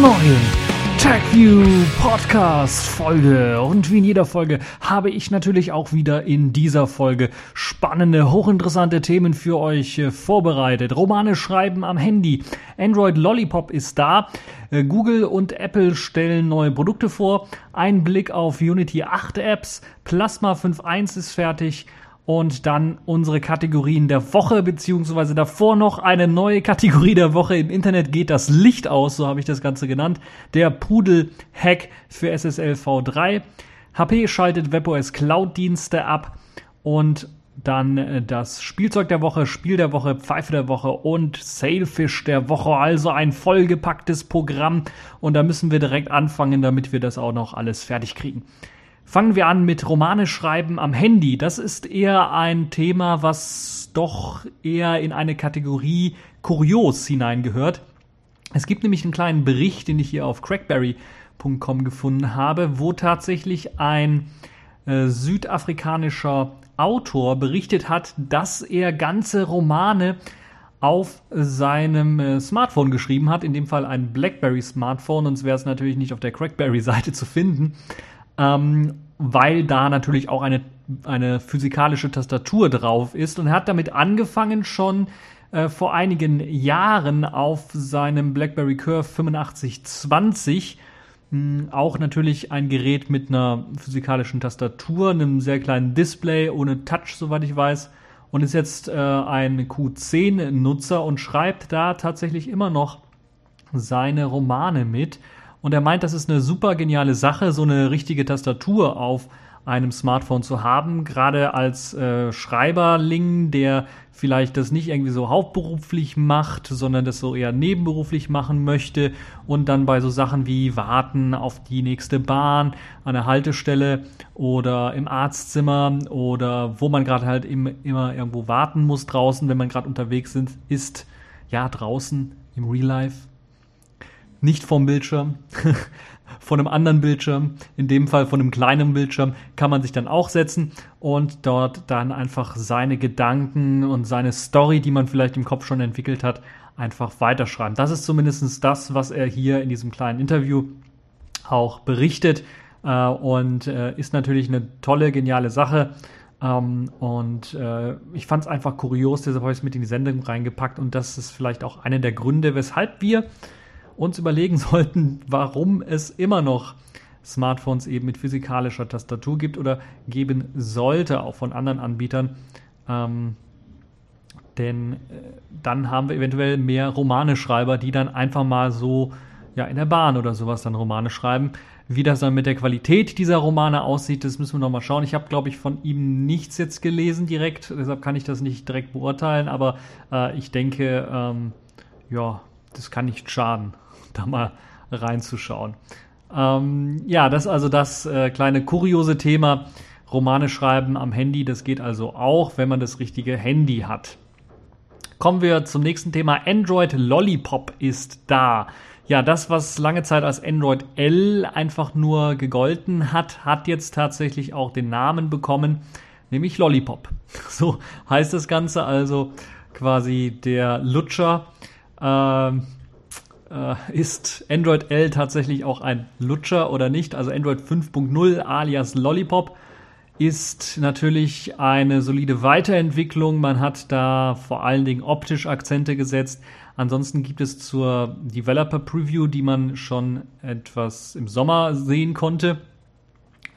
neuen TechView Podcast Folge. Und wie in jeder Folge habe ich natürlich auch wieder in dieser Folge spannende, hochinteressante Themen für euch äh, vorbereitet. Romane schreiben am Handy. Android Lollipop ist da. Äh, Google und Apple stellen neue Produkte vor. Ein Blick auf Unity 8 Apps. Plasma 5.1 ist fertig und dann unsere Kategorien der Woche, beziehungsweise davor noch eine neue Kategorie der Woche. Im Internet geht das Licht aus, so habe ich das Ganze genannt. Der Pudel-Hack für SSL V3. HP schaltet WebOS Cloud-Dienste ab und dann äh, das Spielzeug der Woche, Spiel der Woche, Pfeife der Woche und Sailfish der Woche. Also ein vollgepacktes Programm. Und da müssen wir direkt anfangen, damit wir das auch noch alles fertig kriegen. Fangen wir an mit Romane schreiben am Handy. Das ist eher ein Thema, was doch eher in eine Kategorie kurios hineingehört. Es gibt nämlich einen kleinen Bericht, den ich hier auf crackberry.com gefunden habe, wo tatsächlich ein äh, südafrikanischer Autor berichtet hat, dass er ganze Romane auf seinem äh, Smartphone geschrieben hat, in dem Fall ein BlackBerry Smartphone, sonst wäre es natürlich nicht auf der Crackberry-Seite zu finden ähm, weil da natürlich auch eine, eine physikalische Tastatur drauf ist. Und hat damit angefangen schon äh, vor einigen Jahren auf seinem BlackBerry Curve 8520 hm, auch natürlich ein Gerät mit einer physikalischen Tastatur, einem sehr kleinen Display ohne Touch, soweit ich weiß, und ist jetzt äh, ein Q10-Nutzer und schreibt da tatsächlich immer noch seine Romane mit. Und er meint, das ist eine super geniale Sache, so eine richtige Tastatur auf einem Smartphone zu haben, gerade als äh, Schreiberling, der vielleicht das nicht irgendwie so hauptberuflich macht, sondern das so eher nebenberuflich machen möchte und dann bei so Sachen wie warten auf die nächste Bahn an der Haltestelle oder im Arztzimmer oder wo man gerade halt im, immer irgendwo warten muss draußen, wenn man gerade unterwegs sind, ist ja draußen im Real Life nicht vom Bildschirm, von einem anderen Bildschirm, in dem Fall von einem kleinen Bildschirm, kann man sich dann auch setzen und dort dann einfach seine Gedanken und seine Story, die man vielleicht im Kopf schon entwickelt hat, einfach weiterschreiben. Das ist zumindest das, was er hier in diesem kleinen Interview auch berichtet äh, und äh, ist natürlich eine tolle, geniale Sache. Ähm, und äh, ich fand es einfach kurios, deshalb habe ich es mit in die Sendung reingepackt und das ist vielleicht auch einer der Gründe, weshalb wir uns überlegen sollten, warum es immer noch Smartphones eben mit physikalischer Tastatur gibt oder geben sollte, auch von anderen Anbietern. Ähm, denn äh, dann haben wir eventuell mehr Romane-Schreiber, die dann einfach mal so ja, in der Bahn oder sowas dann Romane schreiben. Wie das dann mit der Qualität dieser Romane aussieht, das müssen wir nochmal schauen. Ich habe, glaube ich, von ihm nichts jetzt gelesen direkt, deshalb kann ich das nicht direkt beurteilen, aber äh, ich denke, ähm, ja, das kann nicht schaden da mal reinzuschauen. Ähm, ja, das ist also das äh, kleine kuriose Thema. Romane schreiben am Handy, das geht also auch, wenn man das richtige Handy hat. Kommen wir zum nächsten Thema. Android Lollipop ist da. Ja, das, was lange Zeit als Android L einfach nur gegolten hat, hat jetzt tatsächlich auch den Namen bekommen, nämlich Lollipop. So heißt das Ganze also quasi der Lutscher. Äh, äh, ist Android L tatsächlich auch ein Lutscher oder nicht? Also Android 5.0 alias Lollipop ist natürlich eine solide Weiterentwicklung. Man hat da vor allen Dingen optisch Akzente gesetzt. Ansonsten gibt es zur Developer Preview, die man schon etwas im Sommer sehen konnte,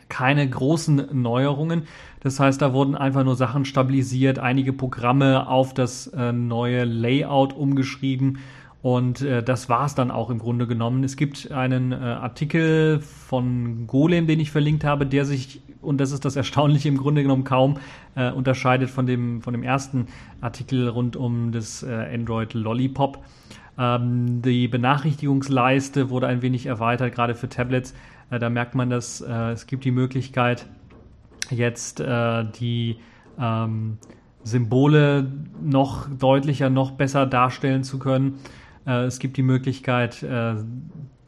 keine großen Neuerungen. Das heißt, da wurden einfach nur Sachen stabilisiert, einige Programme auf das äh, neue Layout umgeschrieben und äh, das war es dann auch im Grunde genommen. Es gibt einen äh, Artikel von Golem, den ich verlinkt habe, der sich, und das ist das Erstaunliche, im Grunde genommen kaum äh, unterscheidet von dem, von dem ersten Artikel rund um das äh, Android Lollipop. Ähm, die Benachrichtigungsleiste wurde ein wenig erweitert, gerade für Tablets. Äh, da merkt man, dass äh, es gibt die Möglichkeit, jetzt äh, die ähm, Symbole noch deutlicher, noch besser darstellen zu können. Äh, es gibt die Möglichkeit, äh,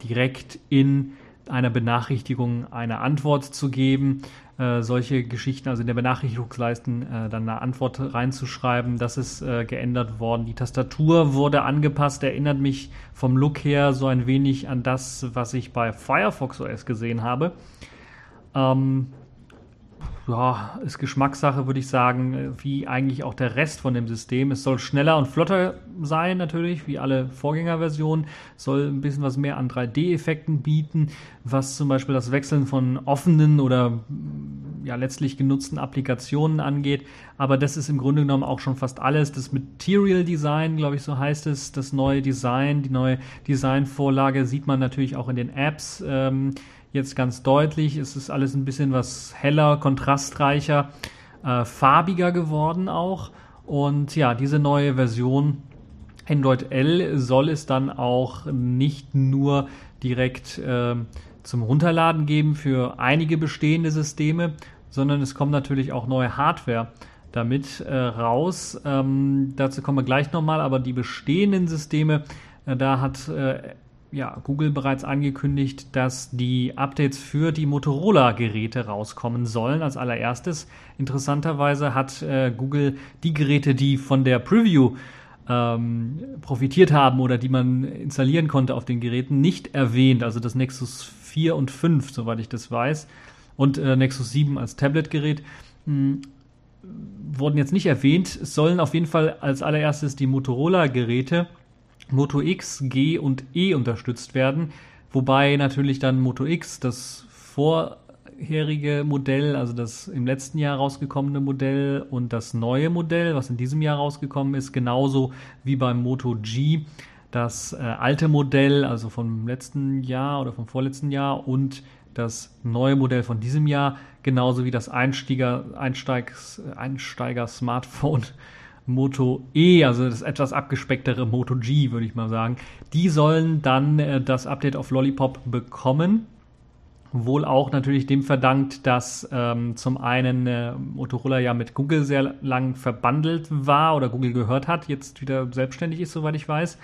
direkt in einer Benachrichtigung eine Antwort zu geben. Äh, solche Geschichten, also in der Benachrichtigungsleisten äh, dann eine Antwort reinzuschreiben, das ist äh, geändert worden. Die Tastatur wurde angepasst, erinnert mich vom Look her so ein wenig an das, was ich bei Firefox OS gesehen habe. Ähm, ja, ist Geschmackssache, würde ich sagen, wie eigentlich auch der Rest von dem System. Es soll schneller und flotter sein, natürlich, wie alle Vorgängerversionen. Soll ein bisschen was mehr an 3D-Effekten bieten, was zum Beispiel das Wechseln von offenen oder ja, letztlich genutzten Applikationen angeht. Aber das ist im Grunde genommen auch schon fast alles. Das Material Design, glaube ich, so heißt es, das neue Design, die neue Designvorlage sieht man natürlich auch in den Apps. Ähm, jetzt ganz deutlich. Es ist alles ein bisschen was heller, kontrastreicher, äh, farbiger geworden auch. Und ja, diese neue Version Android L soll es dann auch nicht nur direkt äh, zum Runterladen geben für einige bestehende Systeme, sondern es kommt natürlich auch neue Hardware damit äh, raus. Ähm, dazu kommen wir gleich nochmal, aber die bestehenden Systeme, äh, da hat äh, ja, Google bereits angekündigt, dass die Updates für die Motorola-Geräte rauskommen sollen. Als allererstes, interessanterweise hat äh, Google die Geräte, die von der Preview ähm, profitiert haben oder die man installieren konnte auf den Geräten, nicht erwähnt. Also das Nexus 4 und 5, soweit ich das weiß, und äh, Nexus 7 als Tablet-Gerät. Hm, wurden jetzt nicht erwähnt. Es sollen auf jeden Fall als allererstes die Motorola-Geräte Moto X, G und E unterstützt werden, wobei natürlich dann Moto X, das vorherige Modell, also das im letzten Jahr rausgekommene Modell und das neue Modell, was in diesem Jahr rausgekommen ist, genauso wie beim Moto G, das äh, alte Modell, also vom letzten Jahr oder vom vorletzten Jahr und das neue Modell von diesem Jahr, genauso wie das Einsteiger, Einsteigs, Einsteiger Smartphone Moto E, also das etwas abgespecktere Moto G, würde ich mal sagen. Die sollen dann äh, das Update auf Lollipop bekommen. Wohl auch natürlich dem verdankt, dass ähm, zum einen äh, Motorola ja mit Google sehr lang verbandelt war oder Google gehört hat, jetzt wieder selbstständig ist, soweit ich weiß.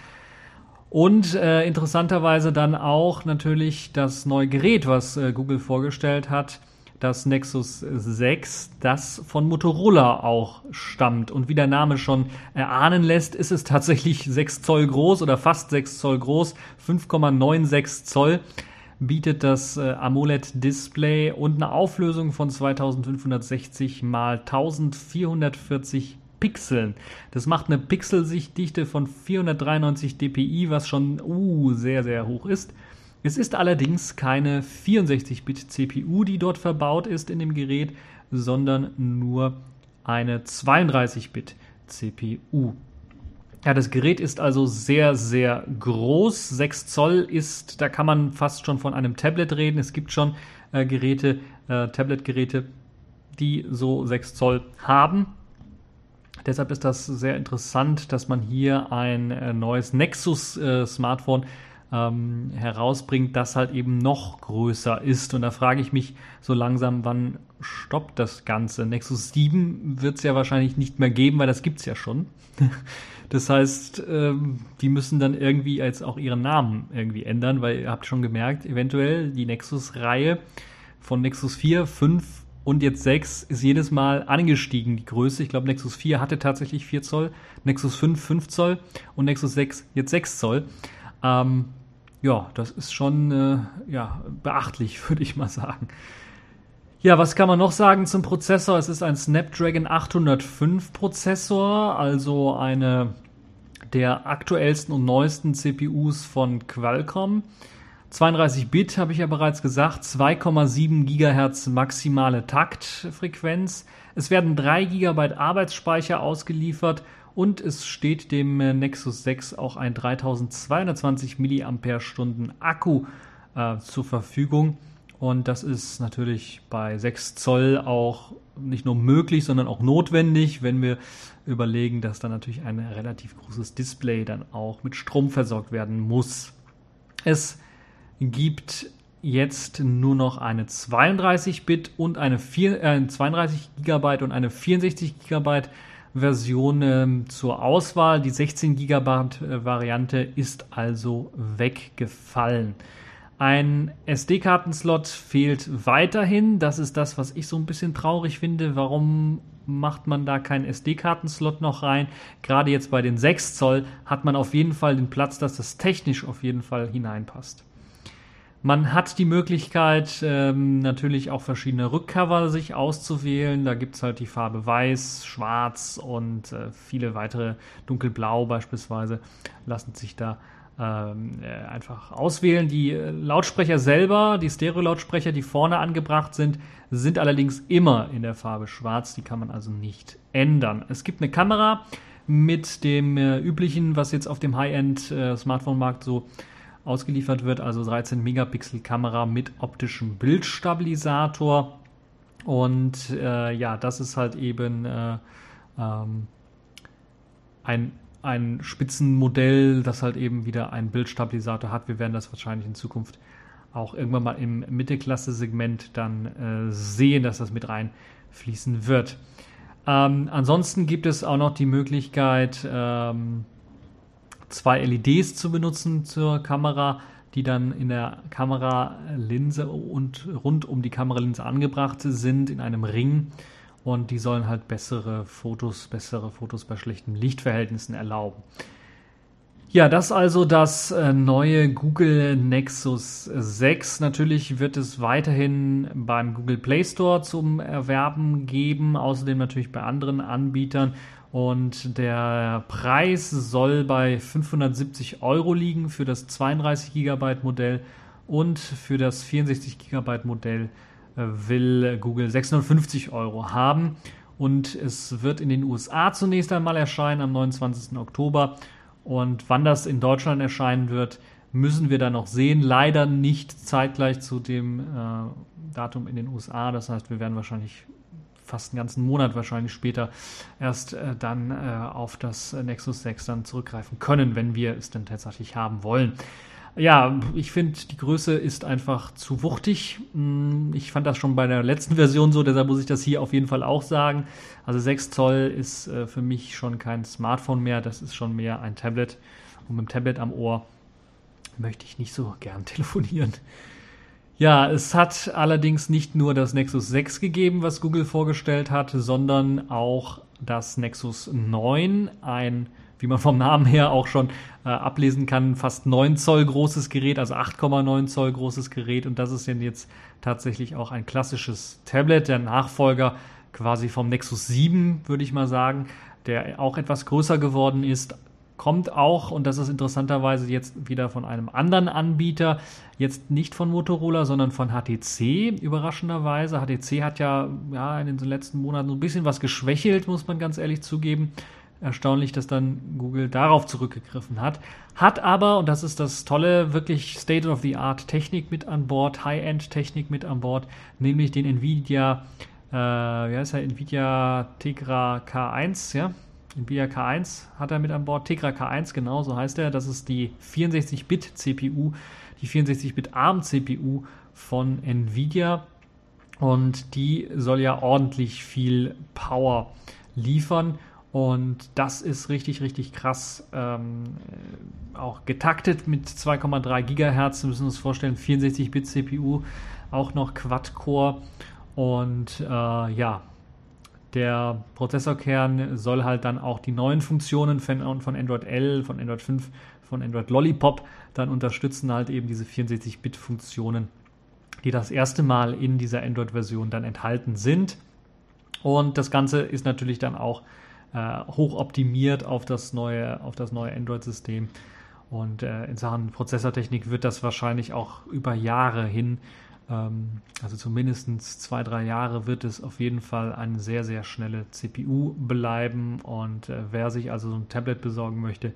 Und äh, interessanterweise dann auch natürlich das neue Gerät, was äh, Google vorgestellt hat, das Nexus 6, das von Motorola auch stammt. Und wie der Name schon erahnen lässt, ist es tatsächlich 6 Zoll groß oder fast 6 Zoll groß, 5,96 Zoll bietet das äh, AMOLED-Display und eine Auflösung von 2560 mal 1440 Pixeln. Das macht eine Pixelsichtdichte von 493 dpi, was schon uh, sehr, sehr hoch ist. Es ist allerdings keine 64-Bit-CPU, die dort verbaut ist in dem Gerät, sondern nur eine 32-Bit-CPU. Ja, das Gerät ist also sehr, sehr groß. 6 Zoll ist, da kann man fast schon von einem Tablet reden. Es gibt schon äh, Geräte, äh, Tablet-Geräte, die so 6 Zoll haben. Deshalb ist das sehr interessant, dass man hier ein äh, neues Nexus-Smartphone äh, ähm, herausbringt, das halt eben noch größer ist. Und da frage ich mich so langsam, wann stoppt das Ganze? Nexus 7 wird es ja wahrscheinlich nicht mehr geben, weil das gibt es ja schon. Das heißt, ähm, die müssen dann irgendwie jetzt auch ihren Namen irgendwie ändern, weil ihr habt schon gemerkt, eventuell die Nexus-Reihe von Nexus 4, 5 und jetzt 6 ist jedes Mal angestiegen, die Größe. Ich glaube, Nexus 4 hatte tatsächlich 4 Zoll, Nexus 5 5 Zoll und Nexus 6 jetzt 6 Zoll. Ähm, ja, das ist schon äh, ja, beachtlich, würde ich mal sagen. Ja, was kann man noch sagen zum Prozessor? Es ist ein Snapdragon 805 Prozessor, also eine der aktuellsten und neuesten CPUs von Qualcomm. 32 Bit habe ich ja bereits gesagt, 2,7 GHz maximale Taktfrequenz. Es werden 3 GB Arbeitsspeicher ausgeliefert und es steht dem äh, Nexus 6 auch ein 3220 mAh Akku äh, zur Verfügung. Und das ist natürlich bei 6 Zoll auch nicht nur möglich, sondern auch notwendig, wenn wir überlegen, dass dann natürlich ein relativ großes Display dann auch mit Strom versorgt werden muss. Es gibt jetzt nur noch eine 32-Bit und eine 4, äh, 32 GB und eine 64 GB Version ähm, zur Auswahl. Die 16 GB Variante ist also weggefallen. Ein SD-Kartenslot fehlt weiterhin. Das ist das, was ich so ein bisschen traurig finde. Warum macht man da keinen SD-Kartenslot noch rein? Gerade jetzt bei den 6 Zoll hat man auf jeden Fall den Platz, dass das technisch auf jeden Fall hineinpasst. Man hat die Möglichkeit, ähm, natürlich auch verschiedene Rückcover sich auszuwählen. Da gibt es halt die Farbe Weiß, Schwarz und äh, viele weitere, Dunkelblau beispielsweise, lassen sich da ähm, äh, einfach auswählen. Die äh, Lautsprecher selber, die Stereo-Lautsprecher, die vorne angebracht sind, sind allerdings immer in der Farbe Schwarz. Die kann man also nicht ändern. Es gibt eine Kamera mit dem äh, üblichen, was jetzt auf dem High-End-Smartphone-Markt äh, so ausgeliefert wird, also 13 Megapixel Kamera mit optischem Bildstabilisator. Und äh, ja, das ist halt eben äh, ähm, ein, ein Spitzenmodell, das halt eben wieder einen Bildstabilisator hat. Wir werden das wahrscheinlich in Zukunft auch irgendwann mal im Mittelklasse-Segment dann äh, sehen, dass das mit reinfließen wird. Ähm, ansonsten gibt es auch noch die Möglichkeit, ähm, zwei LEDs zu benutzen zur Kamera, die dann in der Kameralinse und rund um die Kameralinse angebracht sind in einem Ring und die sollen halt bessere Fotos, bessere Fotos bei schlechten Lichtverhältnissen erlauben. Ja, das also das äh, neue Google Nexus 6. Natürlich wird es weiterhin beim Google Play Store zum Erwerben geben, außerdem natürlich bei anderen Anbietern und der Preis soll bei 570 Euro liegen für das 32 GB Modell und für das 64 GB Modell äh, will Google 650 Euro haben. Und es wird in den USA zunächst einmal erscheinen am 29. Oktober. Und wann das in Deutschland erscheinen wird, müssen wir dann noch sehen. Leider nicht zeitgleich zu dem äh, Datum in den USA. Das heißt, wir werden wahrscheinlich fast einen ganzen Monat wahrscheinlich später erst äh, dann äh, auf das Nexus 6 dann zurückgreifen können, wenn wir es denn tatsächlich haben wollen. Ja, ich finde, die Größe ist einfach zu wuchtig. Hm, ich fand das schon bei der letzten Version so, deshalb muss ich das hier auf jeden Fall auch sagen. Also 6 Zoll ist äh, für mich schon kein Smartphone mehr, das ist schon mehr ein Tablet. Und mit dem Tablet am Ohr möchte ich nicht so gern telefonieren. Ja, es hat allerdings nicht nur das Nexus 6 gegeben, was Google vorgestellt hat, sondern auch das Nexus 9, ein, wie man vom Namen her auch schon äh, ablesen kann, fast 9 Zoll großes Gerät, also 8,9 Zoll großes Gerät. Und das ist denn jetzt tatsächlich auch ein klassisches Tablet, der Nachfolger quasi vom Nexus 7, würde ich mal sagen, der auch etwas größer geworden ist, kommt auch, und das ist interessanterweise jetzt wieder von einem anderen Anbieter, jetzt nicht von Motorola, sondern von HTC, überraschenderweise. HTC hat ja, ja in den letzten Monaten so ein bisschen was geschwächelt, muss man ganz ehrlich zugeben. Erstaunlich, dass dann Google darauf zurückgegriffen hat. Hat aber, und das ist das Tolle, wirklich State-of-the-Art Technik mit an Bord, High-End-Technik mit an Bord, nämlich den Nvidia, äh, wie heißt er, Nvidia Tegra K1, ja, Nvidia K1 hat er mit an Bord. Tegra K1, genau so heißt er. Das ist die 64-Bit CPU, die 64-Bit ARM CPU von Nvidia. Und die soll ja ordentlich viel Power liefern. Und das ist richtig, richtig krass. Ähm, auch getaktet mit 2,3 Gigahertz. Wir müssen uns vorstellen, 64-Bit CPU, auch noch Quad-Core. Und äh, ja, der Prozessorkern soll halt dann auch die neuen Funktionen von, Android L, von Android 5, von Android Lollipop dann unterstützen, halt eben diese 64-Bit-Funktionen, die das erste Mal in dieser Android-Version dann enthalten sind. Und das Ganze ist natürlich dann auch äh, hoch optimiert auf das neue, neue Android-System. Und äh, in Sachen Prozessortechnik wird das wahrscheinlich auch über Jahre hin also zumindest zwei, drei Jahre wird es auf jeden Fall eine sehr, sehr schnelle CPU bleiben. Und äh, wer sich also so ein Tablet besorgen möchte,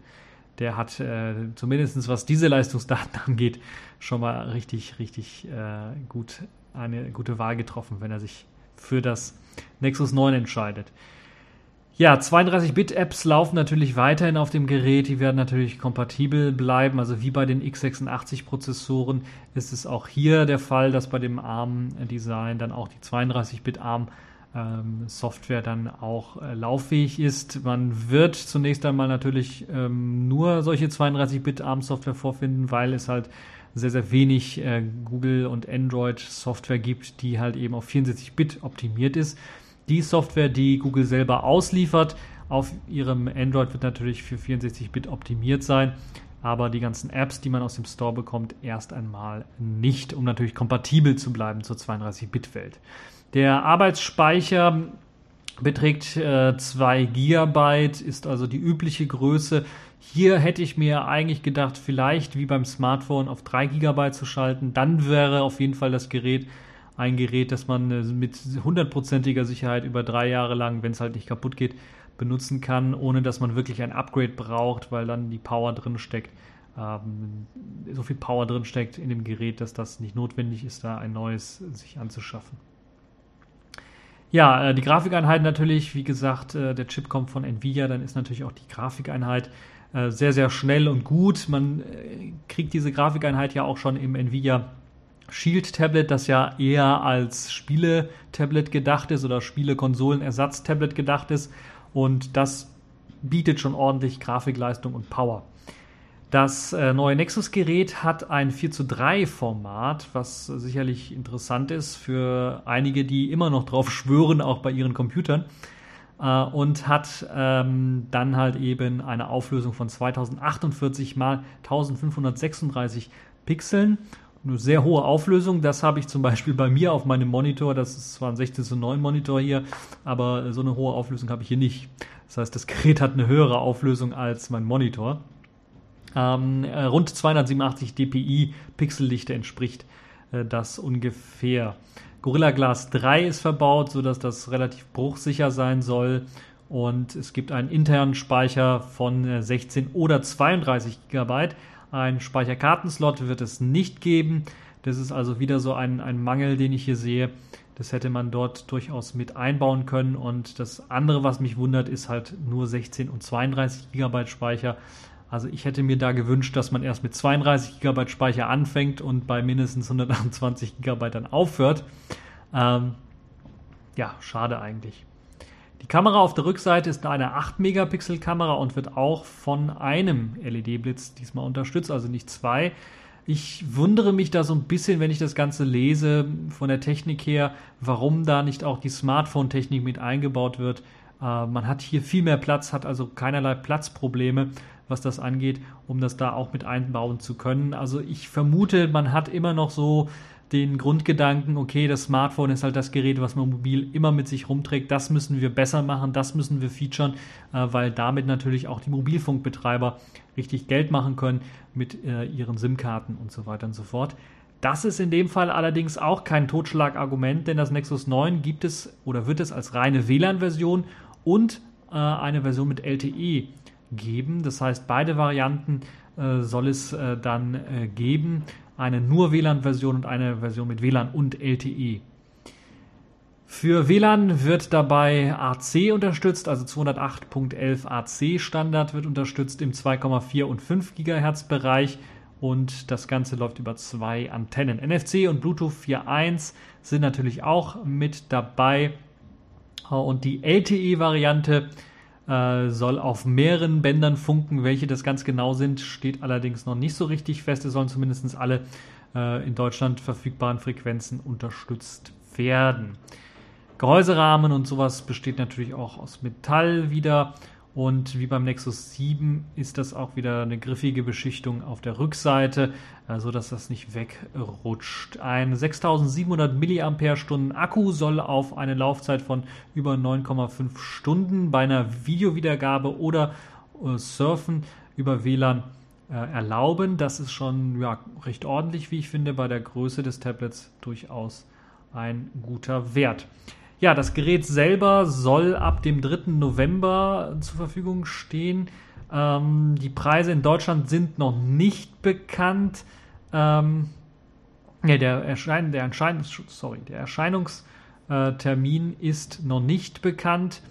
der hat äh, zumindest was diese Leistungsdaten angeht, schon mal richtig, richtig äh, gut eine gute Wahl getroffen, wenn er sich für das Nexus 9 entscheidet. Ja, 32-Bit-Apps laufen natürlich weiterhin auf dem Gerät. Die werden natürlich kompatibel bleiben. Also wie bei den x86-Prozessoren ist es auch hier der Fall, dass bei dem ARM-Design dann auch die 32-Bit-ARM ähm, Software dann auch äh, lauffähig ist. Man wird zunächst einmal natürlich ähm, nur solche 32-Bit ARM Software vorfinden, weil es halt sehr, sehr wenig äh, Google und Android Software gibt, die halt eben auf 64-Bit optimiert ist. Die Software, die Google selber ausliefert, auf ihrem Android wird natürlich für 64-Bit optimiert sein, aber die ganzen Apps, die man aus dem Store bekommt, erst einmal nicht, um natürlich kompatibel zu bleiben zur 32-Bit-Welt. Der Arbeitsspeicher beträgt äh, 2 GB, ist also die übliche Größe. Hier hätte ich mir eigentlich gedacht, vielleicht wie beim Smartphone auf 3 GB zu schalten. Dann wäre auf jeden Fall das Gerät ein Gerät, das man äh, mit hundertprozentiger Sicherheit über drei Jahre lang, wenn es halt nicht kaputt geht, benutzen kann, ohne dass man wirklich ein Upgrade braucht, weil dann die Power drin steckt. Ähm, so viel Power drin steckt in dem Gerät, dass das nicht notwendig ist, da ein neues sich anzuschaffen. Ja, äh, die Grafikeinheit natürlich, wie gesagt, äh, der Chip kommt von Nvidia, dann ist natürlich auch die Grafikeinheit sehr, sehr schnell und gut. Man kriegt diese Grafikeinheit ja auch schon im Nvidia Shield Tablet, das ja eher als Spiele-Tablet gedacht ist oder Spiele-Konsolen-Ersatz-Tablet gedacht ist. Und das bietet schon ordentlich Grafikleistung und Power. Das äh, neue Nexus-Gerät hat ein 4 zu 3 Format, was sicherlich interessant ist für einige, die immer noch drauf schwören, auch bei ihren Computern. Äh, und hat ähm, dann halt eben eine Auflösung von 2048 mal 1536 Pixeln eine sehr hohe Auflösung. Das habe ich zum Beispiel bei mir auf meinem Monitor. Das ist zwar ein 16 zu 9 Monitor hier, aber so eine hohe Auflösung habe ich hier nicht. Das heißt, das Gerät hat eine höhere Auflösung als mein Monitor. Ähm, äh, rund 287 dpi Pixeldichte entspricht äh, das ungefähr. Gorilla Glass 3 ist verbaut, sodass das relativ bruchsicher sein soll. Und es gibt einen internen Speicher von 16 äh, oder 32 GB. Ein Speicherkartenslot wird es nicht geben. Das ist also wieder so ein, ein Mangel, den ich hier sehe. Das hätte man dort durchaus mit einbauen können. Und das andere, was mich wundert, ist halt nur 16 und 32 GB Speicher. Also ich hätte mir da gewünscht, dass man erst mit 32 GB Speicher anfängt und bei mindestens 128 GB dann aufhört. Ähm, ja, schade eigentlich. Die Kamera auf der Rückseite ist eine 8-Megapixel-Kamera und wird auch von einem LED-Blitz diesmal unterstützt, also nicht zwei. Ich wundere mich da so ein bisschen, wenn ich das Ganze lese, von der Technik her, warum da nicht auch die Smartphone-Technik mit eingebaut wird. Äh, man hat hier viel mehr Platz, hat also keinerlei Platzprobleme, was das angeht, um das da auch mit einbauen zu können. Also ich vermute, man hat immer noch so den Grundgedanken, okay, das Smartphone ist halt das Gerät, was man mobil immer mit sich rumträgt, das müssen wir besser machen, das müssen wir featuren, äh, weil damit natürlich auch die Mobilfunkbetreiber richtig Geld machen können mit äh, ihren SIM-Karten und so weiter und so fort. Das ist in dem Fall allerdings auch kein Totschlagargument, denn das Nexus 9 gibt es oder wird es als reine WLAN-Version und äh, eine Version mit LTE geben. Das heißt, beide Varianten äh, soll es äh, dann äh, geben eine nur WLAN-Version und eine Version mit WLAN und LTE. Für WLAN wird dabei AC unterstützt, also 208.11 AC Standard wird unterstützt im 2,4 und 5 GHz Bereich und das Ganze läuft über zwei Antennen. NFC und Bluetooth 4.1 sind natürlich auch mit dabei und die LTE-Variante äh, soll auf mehreren Bändern funken. Welche das ganz genau sind, steht allerdings noch nicht so richtig fest. Es sollen zumindest alle äh, in Deutschland verfügbaren Frequenzen unterstützt werden. Gehäuserahmen und sowas besteht natürlich auch aus Metall wieder und wie beim Nexus 7 ist das auch wieder eine griffige Beschichtung auf der Rückseite, so dass das nicht wegrutscht. Ein 6700 mAh Akku soll auf eine Laufzeit von über 9,5 Stunden bei einer Videowiedergabe oder äh, Surfen über WLAN äh, erlauben. Das ist schon ja, recht ordentlich, wie ich finde, bei der Größe des Tablets durchaus ein guter Wert. Ja, das Gerät selber soll ab dem 3. November zur Verfügung stehen. Ähm, die Preise in Deutschland sind noch nicht bekannt. Ähm, ja, der, Erschein, der, Erschein, sorry, der Erscheinungstermin ist noch nicht bekannt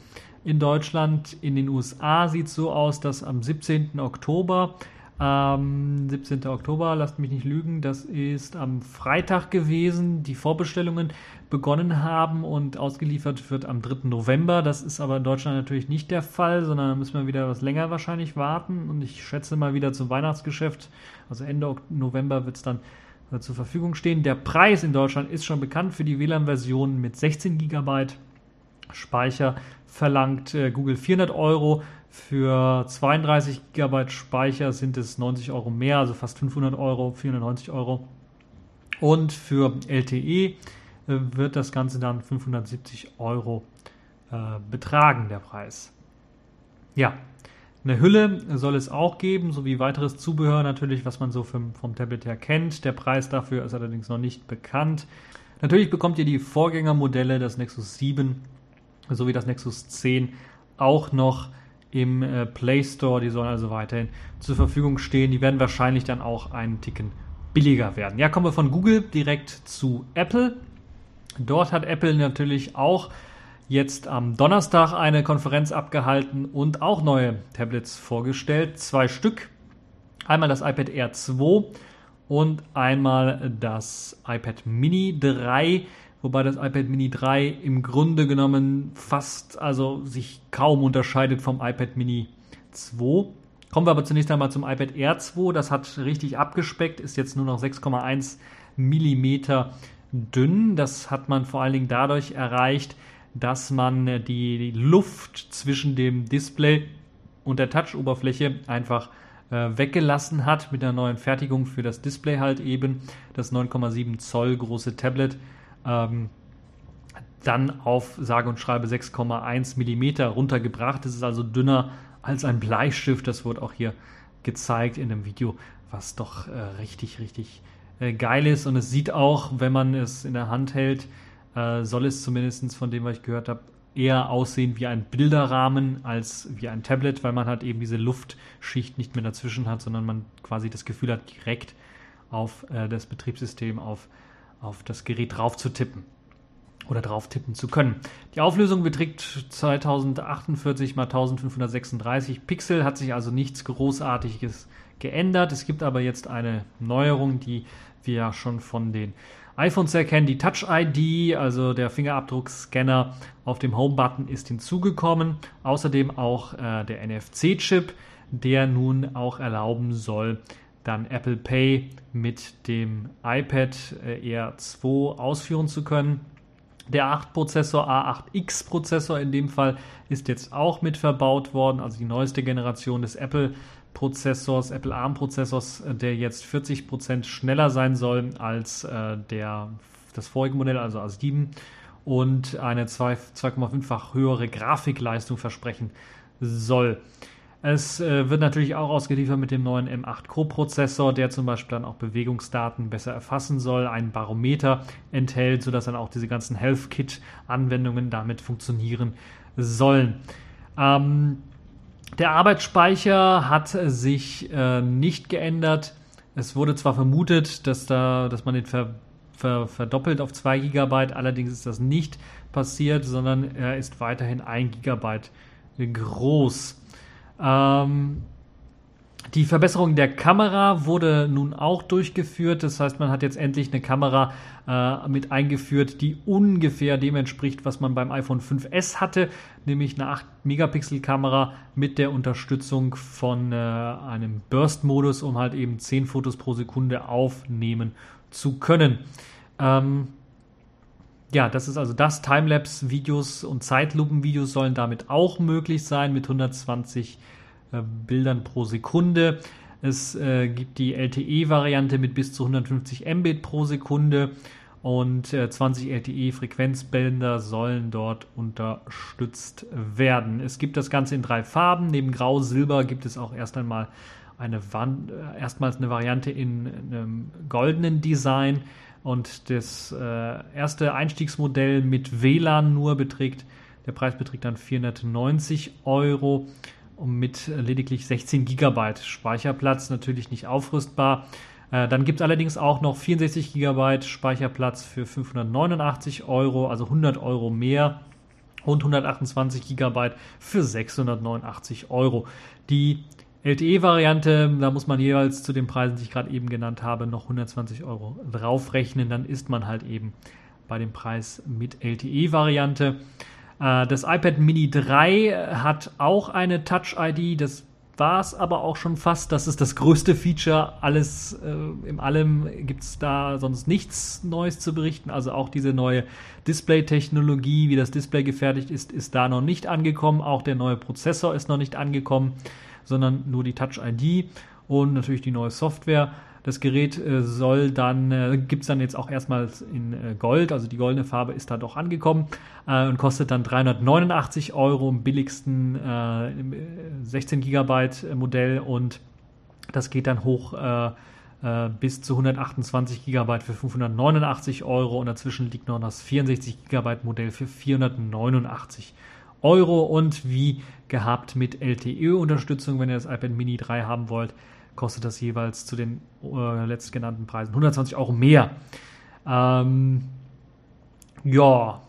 in Deutschland. In den USA sieht es so aus, dass am 17. Oktober ähm, 17. Oktober, lasst mich nicht lügen, das ist am Freitag gewesen, die Vorbestellungen begonnen haben und ausgeliefert wird am 3. November. Das ist aber in Deutschland natürlich nicht der Fall, sondern da müssen wir wieder was länger wahrscheinlich warten. Und ich schätze mal wieder zum Weihnachtsgeschäft, also Ende November wird es dann äh, zur Verfügung stehen. Der Preis in Deutschland ist schon bekannt für die WLAN-Version mit 16 GB Speicher verlangt äh, Google 400 Euro. Für 32 GB Speicher sind es 90 Euro mehr, also fast 500 Euro, 490 Euro. Und für LTE wird das Ganze dann 570 Euro äh, betragen, der Preis. Ja, eine Hülle soll es auch geben, sowie weiteres Zubehör natürlich, was man so vom, vom Tablet her kennt. Der Preis dafür ist allerdings noch nicht bekannt. Natürlich bekommt ihr die Vorgängermodelle, das Nexus 7 sowie das Nexus 10 auch noch im äh, Play Store. Die sollen also weiterhin zur Verfügung stehen. Die werden wahrscheinlich dann auch einen Ticken billiger werden. Ja, kommen wir von Google direkt zu Apple. Dort hat Apple natürlich auch jetzt am Donnerstag eine Konferenz abgehalten und auch neue Tablets vorgestellt. Zwei Stück. Einmal das iPad Air 2 und einmal das iPad Mini 3 wobei das iPad Mini 3 im Grunde genommen fast, also sich kaum unterscheidet vom iPad Mini 2. Kommen wir aber zunächst einmal zum iPad Air 2. Das hat richtig abgespeckt, ist jetzt nur noch 6,1 mm dünn. Das hat man vor allen Dingen dadurch erreicht, dass man die Luft zwischen dem Display und der Touch-Oberfläche einfach äh, weggelassen hat mit der neuen Fertigung für das Display halt eben. Das 9,7 Zoll große Tablet ähm, dann auf sage und schreibe 6,1 mm runtergebracht. Das ist also dünner als ein Bleistift. Das wird auch hier gezeigt in dem Video, was doch äh, richtig, richtig äh, geil ist. Und es sieht auch, wenn man es in der Hand hält, äh, soll es zumindest von dem, was ich gehört habe, eher aussehen wie ein Bilderrahmen als wie ein Tablet, weil man halt eben diese Luftschicht nicht mehr dazwischen hat, sondern man quasi das Gefühl hat, direkt auf äh, das Betriebssystem, auf auf das Gerät drauf zu tippen oder drauf tippen zu können. Die Auflösung beträgt 2048 x 1536 Pixel, hat sich also nichts Großartiges geändert. Es gibt aber jetzt eine Neuerung, die wir ja schon von den iPhones erkennen. Die Touch ID, also der Fingerabdruckscanner auf dem Home-Button ist hinzugekommen. Außerdem auch äh, der NFC-Chip, der nun auch erlauben soll, dann Apple Pay mit dem iPad äh, Air 2 ausführen zu können. Der 8-Prozessor, A8X-Prozessor in dem Fall, ist jetzt auch mit verbaut worden, also die neueste Generation des Apple-Prozessors, Apple ARM-Prozessors, äh, der jetzt 40% schneller sein soll als äh, der, das vorige Modell, also A7, und eine 2,5-fach höhere Grafikleistung versprechen soll. Es äh, wird natürlich auch ausgeliefert mit dem neuen M8 Co-Prozessor, der zum Beispiel dann auch Bewegungsdaten besser erfassen soll, einen Barometer enthält, sodass dann auch diese ganzen Health Kit-Anwendungen damit funktionieren sollen. Ähm, der Arbeitsspeicher hat sich äh, nicht geändert. Es wurde zwar vermutet, dass, da, dass man den ver, ver, verdoppelt auf 2 GB, allerdings ist das nicht passiert, sondern er ist weiterhin 1 GB groß. Ähm, die Verbesserung der Kamera wurde nun auch durchgeführt. Das heißt, man hat jetzt endlich eine Kamera äh, mit eingeführt, die ungefähr dem entspricht, was man beim iPhone 5S hatte, nämlich eine 8-Megapixel-Kamera mit der Unterstützung von äh, einem Burst-Modus, um halt eben 10 Fotos pro Sekunde aufnehmen zu können. Ähm, ja, das ist also das. Timelapse-Videos und Zeitlupen-Videos sollen damit auch möglich sein mit 120 äh, Bildern pro Sekunde. Es äh, gibt die LTE-Variante mit bis zu 150 Mbit pro Sekunde und äh, 20 LTE-Frequenzbänder sollen dort unterstützt werden. Es gibt das Ganze in drei Farben. Neben Grau, Silber gibt es auch erst einmal eine Wand, äh, erstmals eine Variante in einem goldenen Design. Und das äh, erste Einstiegsmodell mit WLAN nur beträgt, der Preis beträgt dann 490 Euro und mit lediglich 16 GB Speicherplatz, natürlich nicht aufrüstbar. Äh, dann gibt es allerdings auch noch 64 GB Speicherplatz für 589 Euro, also 100 Euro mehr und 128 GB für 689 Euro. Die LTE-Variante, da muss man jeweils zu den Preisen, die ich gerade eben genannt habe, noch 120 Euro draufrechnen. Dann ist man halt eben bei dem Preis mit LTE-Variante. Äh, das iPad Mini 3 hat auch eine Touch-ID. Das war es aber auch schon fast. Das ist das größte Feature. Alles äh, im allem gibt es da sonst nichts Neues zu berichten. Also auch diese neue Display-Technologie, wie das Display gefertigt ist, ist da noch nicht angekommen. Auch der neue Prozessor ist noch nicht angekommen, sondern nur die Touch-ID und natürlich die neue Software. Das Gerät äh, soll dann, äh, gibt es dann jetzt auch erstmals in äh, Gold, also die goldene Farbe ist da doch angekommen äh, und kostet dann 389 Euro im billigsten äh, 16 Gigabyte Modell. Und das geht dann hoch bis zu 128 Gigabyte für 589 Euro. Und dazwischen liegt noch das 64 Gigabyte Modell für 489 Euro. Und wie gehabt mit LTE-Unterstützung, wenn ihr das iPad Mini 3 haben wollt, kostet das jeweils zu den äh, letztgenannten Preisen 120 Euro mehr. Ähm, ja,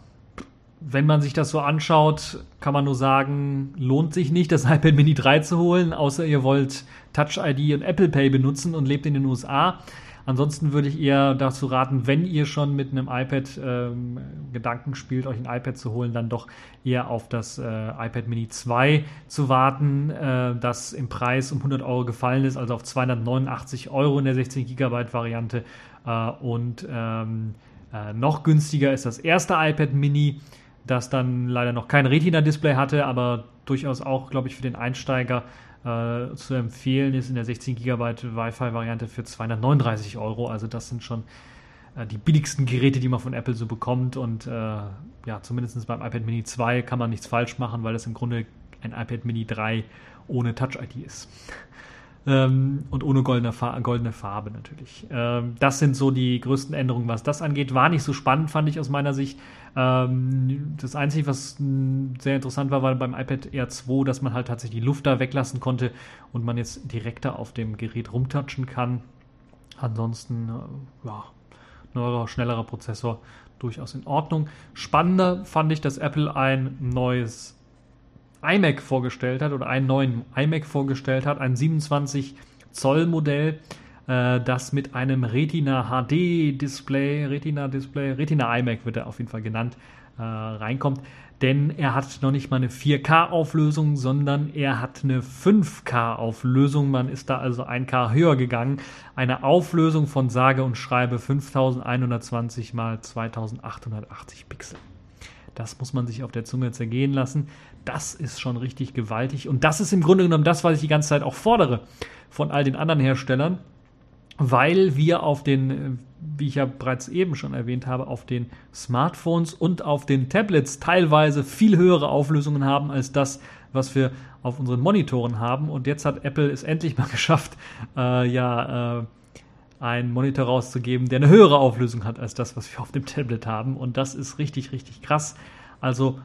wenn man sich das so anschaut, kann man nur sagen, lohnt sich nicht, das iPad Mini 3 zu holen, außer ihr wollt Touch ID und Apple Pay benutzen und lebt in den USA. Ansonsten würde ich eher dazu raten, wenn ihr schon mit einem iPad ähm, Gedanken spielt, euch ein iPad zu holen, dann doch eher auf das äh, iPad Mini 2 zu warten, äh, das im Preis um 100 Euro gefallen ist, also auf 289 Euro in der 16 GB Variante. Äh, und ähm, äh, noch günstiger ist das erste iPad Mini, das dann leider noch kein Retina-Display hatte, aber durchaus auch, glaube ich, für den Einsteiger äh, zu empfehlen ist in der 16 GB Wi-Fi-Variante für 239 Euro. Also das sind schon äh, die billigsten Geräte, die man von Apple so bekommt. Und äh, ja, zumindest beim iPad Mini 2 kann man nichts falsch machen, weil das im Grunde ein iPad Mini 3 ohne Touch-ID ist. Ähm, und ohne goldene, Fa goldene Farbe natürlich. Ähm, das sind so die größten Änderungen, was das angeht. War nicht so spannend, fand ich aus meiner Sicht. Ähm, das Einzige, was sehr interessant war, war beim iPad Air 2, dass man halt tatsächlich die Luft da weglassen konnte und man jetzt direkter auf dem Gerät rumtatschen kann. Ansonsten, äh, ja, neuerer, schnellerer Prozessor durchaus in Ordnung. Spannender fand ich, dass Apple ein neues iMac vorgestellt hat oder einen neuen iMac vorgestellt hat, ein 27 Zoll Modell, äh, das mit einem Retina HD Display, Retina Display, Retina iMac wird er auf jeden Fall genannt, äh, reinkommt. Denn er hat noch nicht mal eine 4K-Auflösung, sondern er hat eine 5K-Auflösung. Man ist da also 1K höher gegangen. Eine Auflösung von sage und schreibe 5120 mal 2880 Pixel. Das muss man sich auf der Zunge zergehen lassen. Das ist schon richtig gewaltig. Und das ist im Grunde genommen das, was ich die ganze Zeit auch fordere von all den anderen Herstellern, weil wir auf den, wie ich ja bereits eben schon erwähnt habe, auf den Smartphones und auf den Tablets teilweise viel höhere Auflösungen haben als das, was wir auf unseren Monitoren haben. Und jetzt hat Apple es endlich mal geschafft, äh, ja, äh, einen Monitor rauszugeben, der eine höhere Auflösung hat als das, was wir auf dem Tablet haben. Und das ist richtig, richtig krass. Also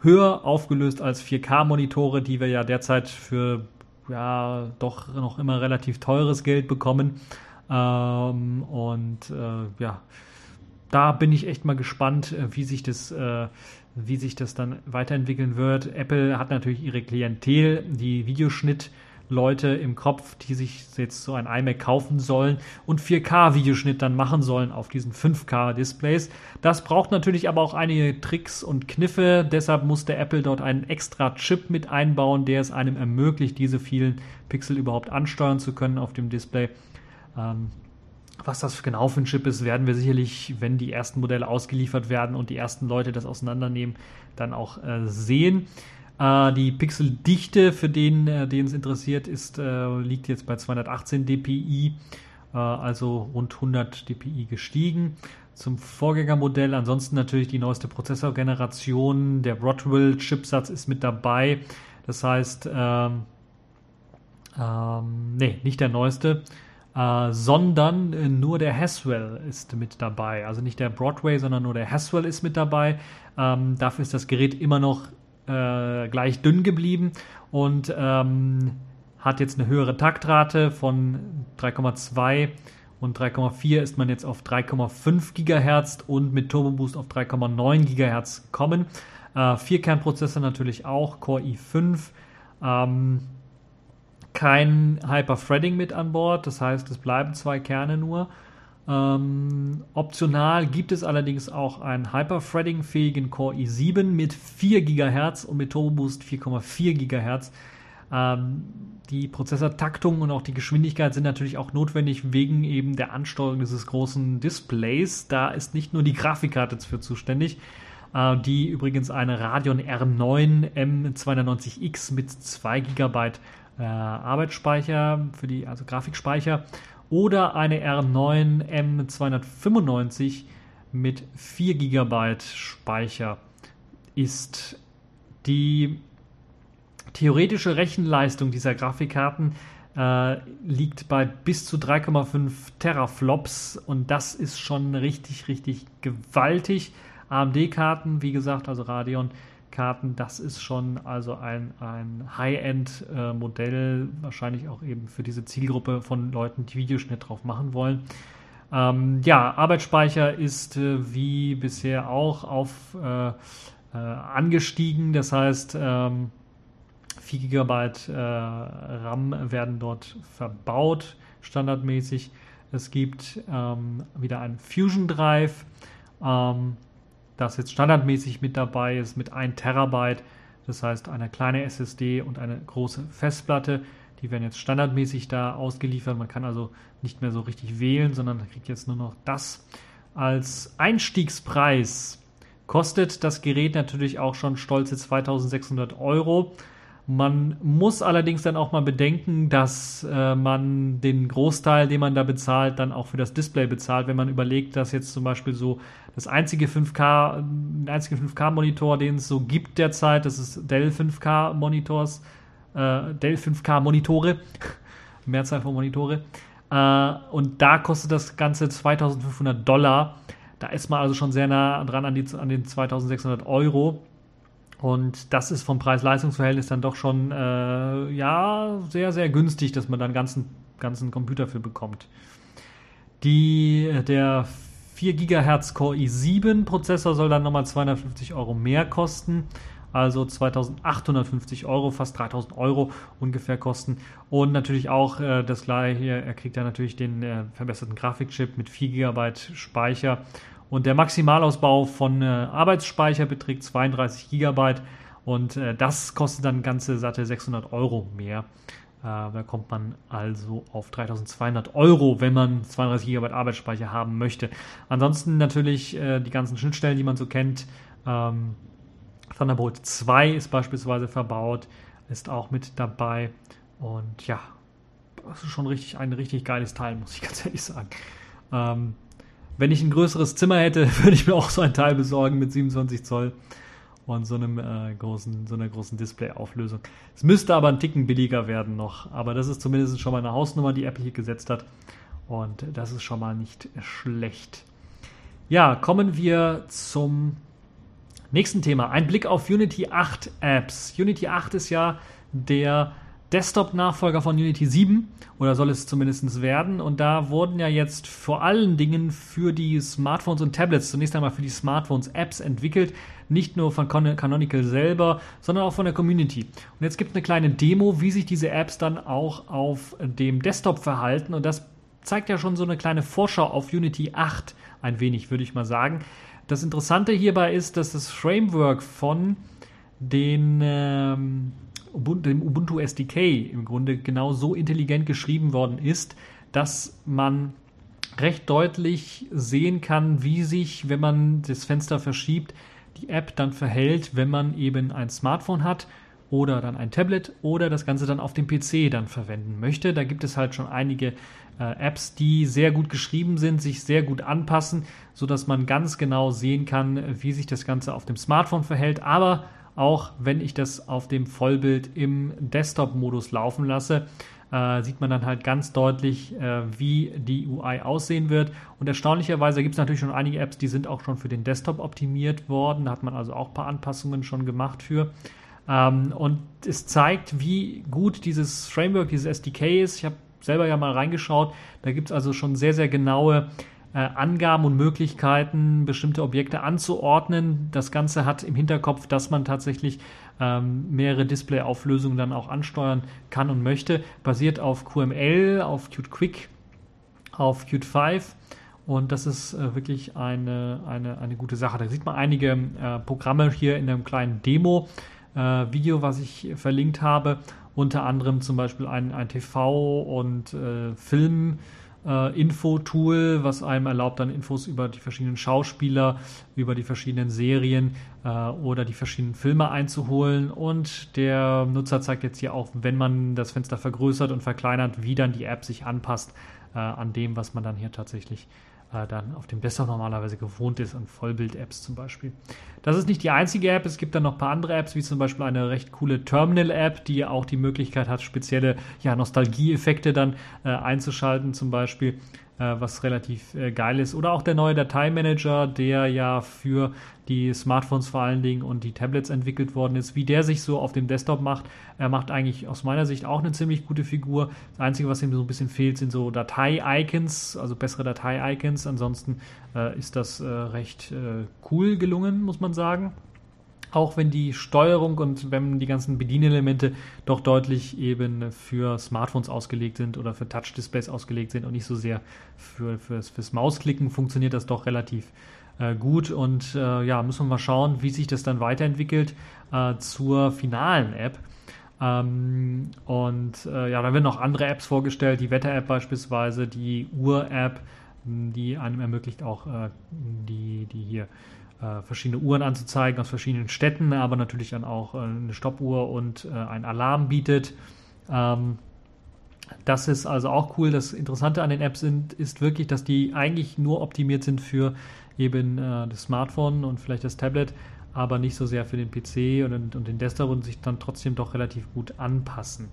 höher aufgelöst als 4K-Monitore, die wir ja derzeit für ja doch noch immer relativ teures Geld bekommen. Ähm, und äh, ja, da bin ich echt mal gespannt, äh, wie sich das, äh, wie sich das dann weiterentwickeln wird. Apple hat natürlich ihre Klientel, die Videoschnitt Leute im Kopf, die sich jetzt so ein iMac kaufen sollen und 4K-Videoschnitt dann machen sollen auf diesen 5K-Displays. Das braucht natürlich aber auch einige Tricks und Kniffe. Deshalb musste Apple dort einen extra Chip mit einbauen, der es einem ermöglicht, diese vielen Pixel überhaupt ansteuern zu können auf dem Display. Ähm, was das genau für ein Chip ist, werden wir sicherlich, wenn die ersten Modelle ausgeliefert werden und die ersten Leute das auseinandernehmen, dann auch äh, sehen. Äh, die Pixeldichte, für den, äh, den es interessiert, ist, äh, liegt jetzt bei 218 dpi, äh, also rund 100 dpi gestiegen zum Vorgängermodell. Ansonsten natürlich die neueste Prozessorgeneration. Der Broadwell-Chipsatz ist mit dabei. Das heißt, ähm, ähm, nee, nicht der neueste, äh, sondern äh, nur der Haswell ist mit dabei. Also nicht der Broadway, sondern nur der Haswell ist mit dabei. Ähm, dafür ist das Gerät immer noch äh, gleich dünn geblieben und ähm, hat jetzt eine höhere Taktrate von 3,2 und 3,4 ist man jetzt auf 3,5 GHz und mit Turbo Boost auf 3,9 GHz gekommen. Äh, Vierkernprozessor natürlich auch, Core i5. Ähm, kein Hyper-Threading mit an Bord, das heißt, es bleiben zwei Kerne nur. Ähm, optional gibt es allerdings auch einen Hyperthreading-fähigen Core i7 mit 4 GHz und mit Turbo Boost 4,4 GHz. Ähm, die Prozessortaktung und auch die Geschwindigkeit sind natürlich auch notwendig wegen eben der Ansteuerung dieses großen Displays. Da ist nicht nur die Grafikkarte für zuständig, äh, die übrigens eine Radeon R9 M290X mit 2 GB äh, Arbeitsspeicher für die also Grafikspeicher oder eine R9 M295 mit 4 GB Speicher ist. Die theoretische Rechenleistung dieser Grafikkarten äh, liegt bei bis zu 3,5 Teraflops und das ist schon richtig, richtig gewaltig. AMD-Karten, wie gesagt, also Radeon, Karten. Das ist schon also ein, ein High-End-Modell, äh, wahrscheinlich auch eben für diese Zielgruppe von Leuten, die Videoschnitt drauf machen wollen. Ähm, ja, Arbeitsspeicher ist äh, wie bisher auch auf äh, äh angestiegen. Das heißt, ähm, 4 GB äh, RAM werden dort verbaut, standardmäßig. Es gibt ähm, wieder einen Fusion Drive. Ähm, das jetzt standardmäßig mit dabei ist mit 1 Terabyte. Das heißt, eine kleine SSD und eine große Festplatte. Die werden jetzt standardmäßig da ausgeliefert. Man kann also nicht mehr so richtig wählen, sondern kriegt jetzt nur noch das. Als Einstiegspreis kostet das Gerät natürlich auch schon stolze 2600 Euro. Man muss allerdings dann auch mal bedenken, dass äh, man den Großteil, den man da bezahlt, dann auch für das Display bezahlt. Wenn man überlegt, dass jetzt zum Beispiel so das einzige 5K, der einzige 5K-Monitor, den es so gibt derzeit, das ist Dell 5K-Monitors, äh, Dell 5K-Monitore, Mehrzahl von Monitore. Äh, und da kostet das Ganze 2500 Dollar. Da ist man also schon sehr nah dran an, die, an den 2600 Euro. Und das ist vom Preis-Leistungs-Verhältnis dann doch schon äh, ja sehr, sehr günstig, dass man dann ganzen, ganzen Computer für bekommt. Die, der 4 GHz Core i7 Prozessor soll dann nochmal 250 Euro mehr kosten. Also 2850 Euro, fast 3000 Euro ungefähr kosten. Und natürlich auch äh, das gleiche, er kriegt ja natürlich den äh, verbesserten Grafikchip mit 4 GB Speicher und der Maximalausbau von äh, Arbeitsspeicher beträgt 32 GB und äh, das kostet dann ganze satte 600 Euro mehr. Äh, da kommt man also auf 3200 Euro, wenn man 32 GB Arbeitsspeicher haben möchte. Ansonsten natürlich äh, die ganzen Schnittstellen, die man so kennt. Ähm, Thunderbolt 2 ist beispielsweise verbaut, ist auch mit dabei. Und ja, das ist schon richtig ein richtig geiles Teil, muss ich ganz ehrlich sagen. Ähm, wenn ich ein größeres Zimmer hätte, würde ich mir auch so ein Teil besorgen mit 27 Zoll und so einem äh, großen, so einer großen Display-Auflösung. Es müsste aber ein Ticken billiger werden noch, aber das ist zumindest schon mal eine Hausnummer, die Apple hier gesetzt hat. Und das ist schon mal nicht schlecht. Ja, kommen wir zum nächsten Thema. Ein Blick auf Unity 8 Apps. Unity 8 ist ja der Desktop-Nachfolger von Unity 7 oder soll es zumindest werden. Und da wurden ja jetzt vor allen Dingen für die Smartphones und Tablets, zunächst einmal für die Smartphones Apps entwickelt. Nicht nur von Canonical selber, sondern auch von der Community. Und jetzt gibt es eine kleine Demo, wie sich diese Apps dann auch auf dem Desktop verhalten. Und das zeigt ja schon so eine kleine Vorschau auf Unity 8 ein wenig, würde ich mal sagen. Das Interessante hierbei ist, dass das Framework von den ähm, dem Ubuntu SDK im Grunde genau so intelligent geschrieben worden ist, dass man recht deutlich sehen kann, wie sich, wenn man das Fenster verschiebt, die App dann verhält, wenn man eben ein Smartphone hat oder dann ein Tablet oder das Ganze dann auf dem PC dann verwenden möchte. Da gibt es halt schon einige äh, Apps, die sehr gut geschrieben sind, sich sehr gut anpassen, sodass man ganz genau sehen kann, wie sich das Ganze auf dem Smartphone verhält, aber auch wenn ich das auf dem Vollbild im Desktop-Modus laufen lasse, äh, sieht man dann halt ganz deutlich, äh, wie die UI aussehen wird. Und erstaunlicherweise gibt es natürlich schon einige Apps, die sind auch schon für den Desktop optimiert worden. Da hat man also auch ein paar Anpassungen schon gemacht für. Ähm, und es zeigt, wie gut dieses Framework, dieses SDK ist. Ich habe selber ja mal reingeschaut. Da gibt es also schon sehr, sehr genaue äh, Angaben und Möglichkeiten, bestimmte Objekte anzuordnen. Das Ganze hat im Hinterkopf, dass man tatsächlich ähm, mehrere Display-Auflösungen dann auch ansteuern kann und möchte. Basiert auf QML, auf Qt Quick, auf Qt 5 Und das ist äh, wirklich eine, eine, eine gute Sache. Da sieht man einige äh, Programme hier in einem kleinen Demo-Video, äh, was ich verlinkt habe. Unter anderem zum Beispiel ein, ein TV- und äh, Film- äh, Info-Tool, was einem erlaubt, dann Infos über die verschiedenen Schauspieler, über die verschiedenen Serien äh, oder die verschiedenen Filme einzuholen. Und der Nutzer zeigt jetzt hier auch, wenn man das Fenster vergrößert und verkleinert, wie dann die App sich anpasst äh, an dem, was man dann hier tatsächlich äh, dann auf dem Desktop normalerweise gewohnt ist, an Vollbild-Apps zum Beispiel. Das ist nicht die einzige App, es gibt dann noch ein paar andere Apps, wie zum Beispiel eine recht coole Terminal-App, die auch die Möglichkeit hat, spezielle ja, Nostalgie-Effekte dann äh, einzuschalten, zum Beispiel äh, was relativ äh, geil ist. Oder auch der neue Dateimanager, der ja für die Smartphones vor allen Dingen und die Tablets entwickelt worden ist. Wie der sich so auf dem Desktop macht, er macht eigentlich aus meiner Sicht auch eine ziemlich gute Figur. Das Einzige, was ihm so ein bisschen fehlt, sind so Datei-Icons, also bessere Datei-Icons. Ansonsten äh, ist das äh, recht äh, cool gelungen, muss man sagen auch wenn die Steuerung und wenn die ganzen Bedienelemente doch deutlich eben für Smartphones ausgelegt sind oder für Touch-Displays ausgelegt sind und nicht so sehr für, fürs, fürs Mausklicken, funktioniert das doch relativ äh, gut. Und äh, ja, müssen wir mal schauen, wie sich das dann weiterentwickelt äh, zur finalen App. Ähm, und äh, ja, da werden noch andere Apps vorgestellt, die Wetter-App beispielsweise, die Uhr-App, die einem ermöglicht auch äh, die, die hier äh, verschiedene Uhren anzuzeigen aus verschiedenen Städten, aber natürlich dann auch äh, eine Stoppuhr und äh, ein Alarm bietet. Ähm, das ist also auch cool. Das Interessante an den Apps sind, ist wirklich, dass die eigentlich nur optimiert sind für eben äh, das Smartphone und vielleicht das Tablet, aber nicht so sehr für den PC und, und den Desktop und sich dann trotzdem doch relativ gut anpassen.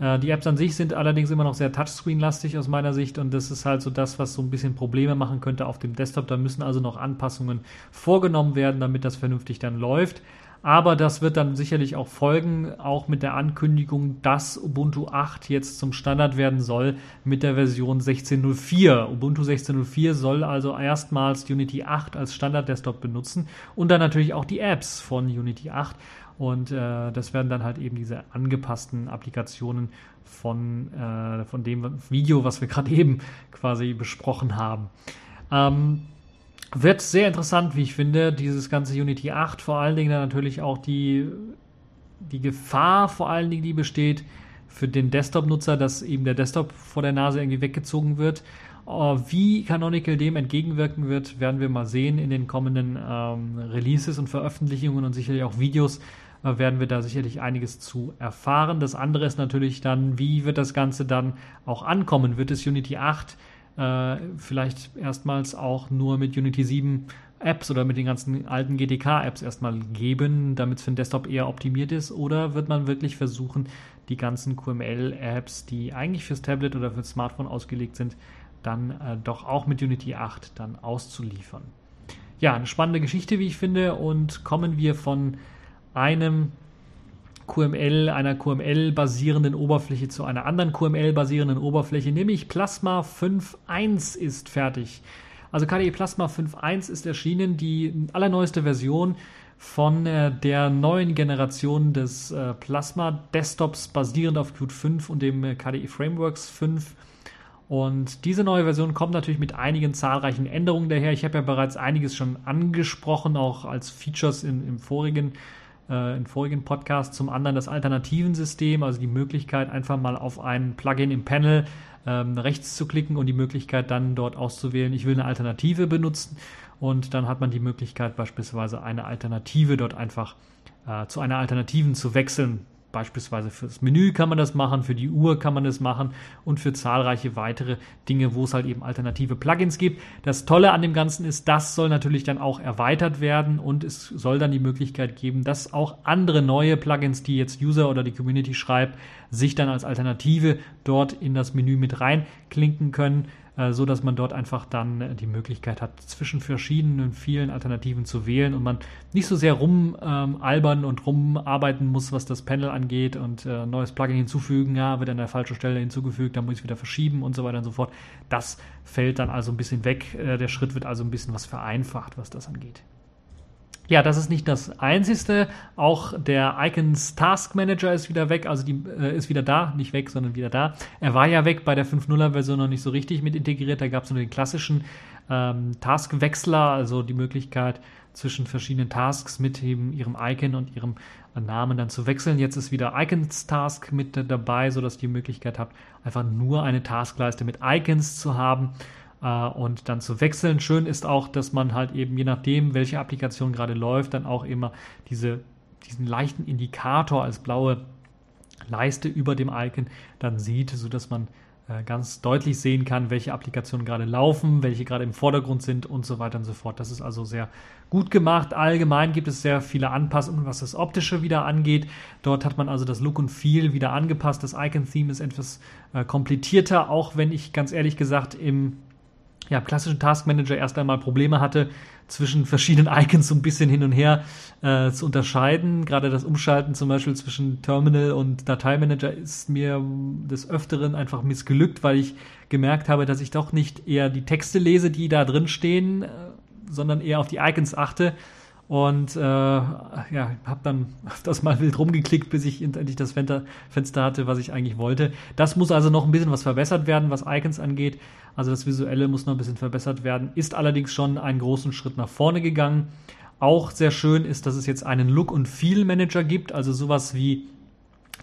Äh, die Apps an sich sind allerdings immer noch sehr Touchscreen-lastig aus meiner Sicht und das ist halt so das, was so ein bisschen Probleme machen könnte auf dem Desktop. Da müssen also noch Anpassungen vorgenommen werden, damit das vernünftig dann läuft. Aber das wird dann sicherlich auch folgen, auch mit der Ankündigung, dass Ubuntu 8 jetzt zum Standard werden soll mit der Version 16.04. Ubuntu 16.04 soll also erstmals Unity 8 als Standard-Desktop benutzen und dann natürlich auch die Apps von Unity 8. Und äh, das werden dann halt eben diese angepassten Applikationen von, äh, von dem Video, was wir gerade eben quasi besprochen haben. Ähm, wird sehr interessant, wie ich finde, dieses ganze Unity 8, vor allen Dingen dann natürlich auch die, die Gefahr, vor allen Dingen, die besteht für den Desktop-Nutzer, dass eben der Desktop vor der Nase irgendwie weggezogen wird. Äh, wie Canonical dem entgegenwirken wird, werden wir mal sehen in den kommenden ähm, Releases und Veröffentlichungen und sicherlich auch Videos, werden wir da sicherlich einiges zu erfahren. Das andere ist natürlich dann, wie wird das Ganze dann auch ankommen? Wird es Unity 8 äh, vielleicht erstmals auch nur mit Unity 7 Apps oder mit den ganzen alten GTK-Apps erstmal geben, damit es für den Desktop eher optimiert ist? Oder wird man wirklich versuchen, die ganzen QML-Apps, die eigentlich fürs Tablet oder fürs Smartphone ausgelegt sind, dann äh, doch auch mit Unity 8 dann auszuliefern? Ja, eine spannende Geschichte, wie ich finde. Und kommen wir von einem QML, einer QML-basierenden Oberfläche zu einer anderen QML-basierenden Oberfläche, nämlich Plasma 5.1 ist fertig. Also KDE Plasma 5.1 ist erschienen, die allerneueste Version von äh, der neuen Generation des äh, Plasma Desktops basierend auf Qt 5 und dem äh, KDE Frameworks 5. Und diese neue Version kommt natürlich mit einigen zahlreichen Änderungen daher. Ich habe ja bereits einiges schon angesprochen, auch als Features in, im vorigen äh, in vorigen Podcasts. Zum anderen das Alternativensystem, also die Möglichkeit, einfach mal auf ein Plugin im Panel ähm, rechts zu klicken und die Möglichkeit dann dort auszuwählen, ich will eine Alternative benutzen. Und dann hat man die Möglichkeit, beispielsweise eine Alternative dort einfach äh, zu einer Alternativen zu wechseln. Beispielsweise fürs Menü kann man das machen, für die Uhr kann man das machen und für zahlreiche weitere Dinge, wo es halt eben alternative Plugins gibt. Das Tolle an dem Ganzen ist, das soll natürlich dann auch erweitert werden und es soll dann die Möglichkeit geben, dass auch andere neue Plugins, die jetzt User oder die Community schreibt, sich dann als Alternative dort in das Menü mit reinklinken können. Äh, so dass man dort einfach dann die Möglichkeit hat, zwischen verschiedenen vielen Alternativen zu wählen und man nicht so sehr rumalbern ähm, und rumarbeiten muss, was das Panel angeht und äh, neues Plugin hinzufügen, ja, wird an der falschen Stelle hinzugefügt, dann muss ich es wieder verschieben und so weiter und so fort. Das fällt dann also ein bisschen weg. Äh, der Schritt wird also ein bisschen was vereinfacht, was das angeht. Ja, das ist nicht das Einzige. Auch der Icons Task Manager ist wieder weg, also die äh, ist wieder da, nicht weg, sondern wieder da. Er war ja weg bei der 5.0er Version noch nicht so richtig mit integriert. Da gab es nur den klassischen ähm, Taskwechsler, also die Möglichkeit zwischen verschiedenen Tasks mit eben ihrem Icon und ihrem Namen dann zu wechseln. Jetzt ist wieder Icons Task mit dabei, sodass ihr die Möglichkeit habt, einfach nur eine Taskleiste mit Icons zu haben äh, und dann zu wechseln. Schön ist auch, dass man halt eben je nachdem, welche Applikation gerade läuft, dann auch immer diese, diesen leichten Indikator als blaue Leiste über dem Icon dann sieht, sodass man äh, ganz deutlich sehen kann, welche Applikationen gerade laufen, welche gerade im Vordergrund sind und so weiter und so fort. Das ist also sehr gut gemacht. Allgemein gibt es sehr viele Anpassungen, was das Optische wieder angeht. Dort hat man also das Look und Feel wieder angepasst. Das Icon-Theme ist etwas äh, komplizierter, auch wenn ich ganz ehrlich gesagt im ja, klassischen Task Manager erst einmal Probleme hatte, zwischen verschiedenen Icons so ein bisschen hin und her äh, zu unterscheiden. Gerade das Umschalten zum Beispiel zwischen Terminal und Dateimanager ist mir des Öfteren einfach missglückt, weil ich gemerkt habe, dass ich doch nicht eher die Texte lese, die da drin stehen, äh, sondern eher auf die Icons achte. Und äh, ja, habe dann das mal wild rumgeklickt, bis ich endlich das Fenster hatte, was ich eigentlich wollte. Das muss also noch ein bisschen was verbessert werden, was Icons angeht. Also das Visuelle muss noch ein bisschen verbessert werden, ist allerdings schon einen großen Schritt nach vorne gegangen. Auch sehr schön ist, dass es jetzt einen Look- und Feel-Manager gibt, also sowas wie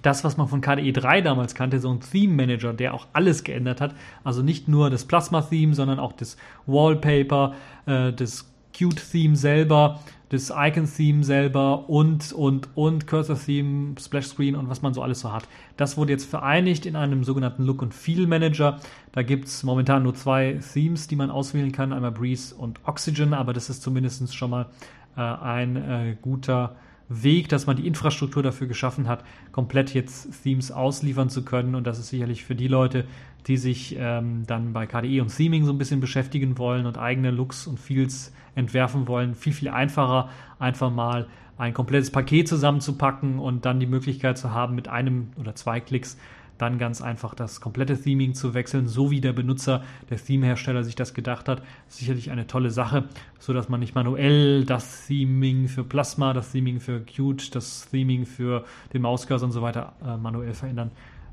das, was man von KDE 3 damals kannte, so ein Theme Manager, der auch alles geändert hat. Also nicht nur das Plasma-Theme, sondern auch das Wallpaper, äh, das Qt-Theme selber, das Icon-Theme selber und, und, und Cursor-Theme, Splash-Screen und was man so alles so hat. Das wurde jetzt vereinigt in einem sogenannten Look- und Feel-Manager. Da gibt es momentan nur zwei Themes, die man auswählen kann, einmal Breeze und Oxygen, aber das ist zumindest schon mal äh, ein äh, guter Weg, dass man die Infrastruktur dafür geschaffen hat, komplett jetzt Themes ausliefern zu können. Und das ist sicherlich für die Leute, die sich ähm, dann bei KDE und Theming so ein bisschen beschäftigen wollen und eigene Looks und Feels entwerfen wollen, viel, viel einfacher, einfach mal ein komplettes Paket zusammenzupacken und dann die Möglichkeit zu haben, mit einem oder zwei Klicks dann ganz einfach das komplette Theming zu wechseln, so wie der Benutzer, der Theme-Hersteller sich das gedacht hat. Sicherlich eine tolle Sache, so dass man nicht manuell das Theming für Plasma, das Theming für Qt, das Theming für den Mauscursor und so weiter äh, manuell verändern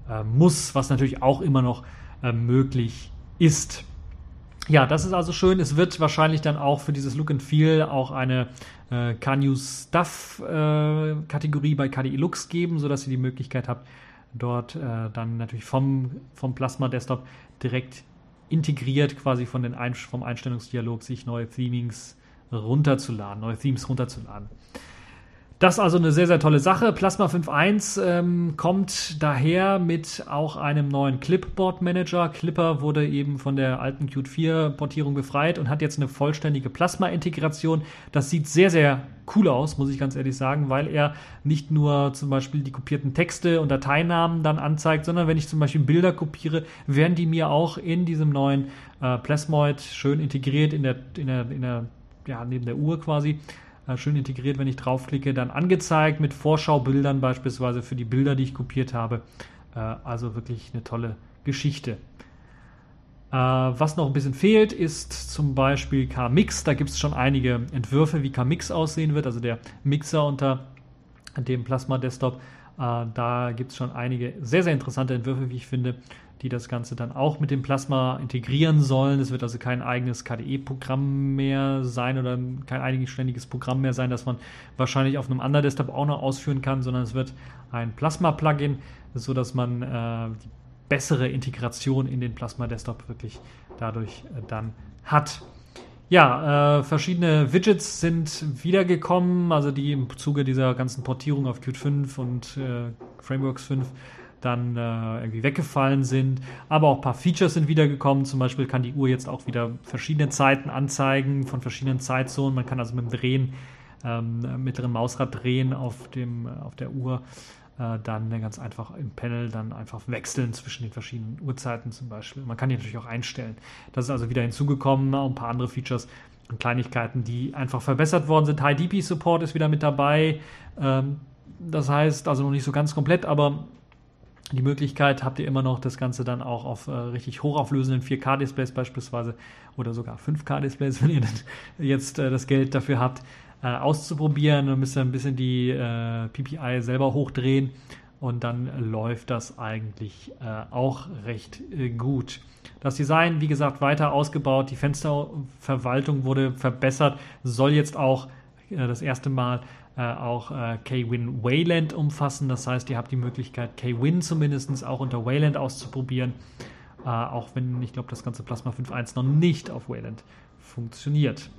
äh, muss, was natürlich auch immer noch möglich ist. Ja, das ist also schön. Es wird wahrscheinlich dann auch für dieses Look and Feel auch eine äh, Can Stuff äh, Kategorie bei KDE Lux geben, sodass ihr die Möglichkeit habt, dort äh, dann natürlich vom, vom Plasma Desktop direkt integriert quasi von den Ein vom Einstellungsdialog sich neue Themings runterzuladen, neue Themes runterzuladen. Das ist also eine sehr, sehr tolle Sache. Plasma 5.1 ähm, kommt daher mit auch einem neuen Clipboard Manager. Clipper wurde eben von der alten Qt 4 Portierung befreit und hat jetzt eine vollständige Plasma-Integration. Das sieht sehr, sehr cool aus, muss ich ganz ehrlich sagen, weil er nicht nur zum Beispiel die kopierten Texte und Dateinamen dann anzeigt, sondern wenn ich zum Beispiel Bilder kopiere, werden die mir auch in diesem neuen äh, Plasmoid schön integriert in der, in der, in der ja, neben der Uhr quasi schön integriert, wenn ich draufklicke, dann angezeigt mit Vorschaubildern beispielsweise für die Bilder, die ich kopiert habe. Äh, also wirklich eine tolle Geschichte. Äh, was noch ein bisschen fehlt, ist zum Beispiel K-Mix. Da gibt es schon einige Entwürfe, wie K-Mix aussehen wird, also der Mixer unter dem Plasma Desktop. Äh, da gibt es schon einige sehr, sehr interessante Entwürfe, wie ich finde die das Ganze dann auch mit dem Plasma integrieren sollen. Es wird also kein eigenes KDE-Programm mehr sein oder kein eigenständiges Programm mehr sein, das man wahrscheinlich auf einem anderen Desktop auch noch ausführen kann, sondern es wird ein Plasma-Plugin, sodass man äh, die bessere Integration in den Plasma-Desktop wirklich dadurch äh, dann hat. Ja, äh, verschiedene Widgets sind wiedergekommen, also die im Zuge dieser ganzen Portierung auf Qt 5 und äh, Frameworks 5 dann äh, irgendwie weggefallen sind. Aber auch ein paar Features sind wiedergekommen. Zum Beispiel kann die Uhr jetzt auch wieder verschiedene Zeiten anzeigen von verschiedenen Zeitzonen. Man kann also mit dem Drehen, ähm, mittleren Mausrad drehen auf, dem, auf der Uhr. Äh, dann ganz einfach im Panel dann einfach wechseln zwischen den verschiedenen Uhrzeiten zum Beispiel. Man kann die natürlich auch einstellen. Das ist also wieder hinzugekommen. Auch ein paar andere Features und Kleinigkeiten, die einfach verbessert worden sind. High DP Support ist wieder mit dabei. Ähm, das heißt also noch nicht so ganz komplett, aber die Möglichkeit habt ihr immer noch, das Ganze dann auch auf äh, richtig hochauflösenden 4K-Displays beispielsweise oder sogar 5K-Displays, wenn ihr jetzt äh, das Geld dafür habt, äh, auszuprobieren. Dann müsst ihr ein bisschen die äh, PPI selber hochdrehen und dann läuft das eigentlich äh, auch recht äh, gut. Das Design, wie gesagt, weiter ausgebaut, die Fensterverwaltung wurde verbessert, soll jetzt auch das erste Mal äh, auch äh, K-Win Wayland umfassen. Das heißt, ihr habt die Möglichkeit, K-Win zumindest auch unter Wayland auszuprobieren. Äh, auch wenn ich glaube, das ganze Plasma 5.1 noch nicht auf Wayland funktioniert.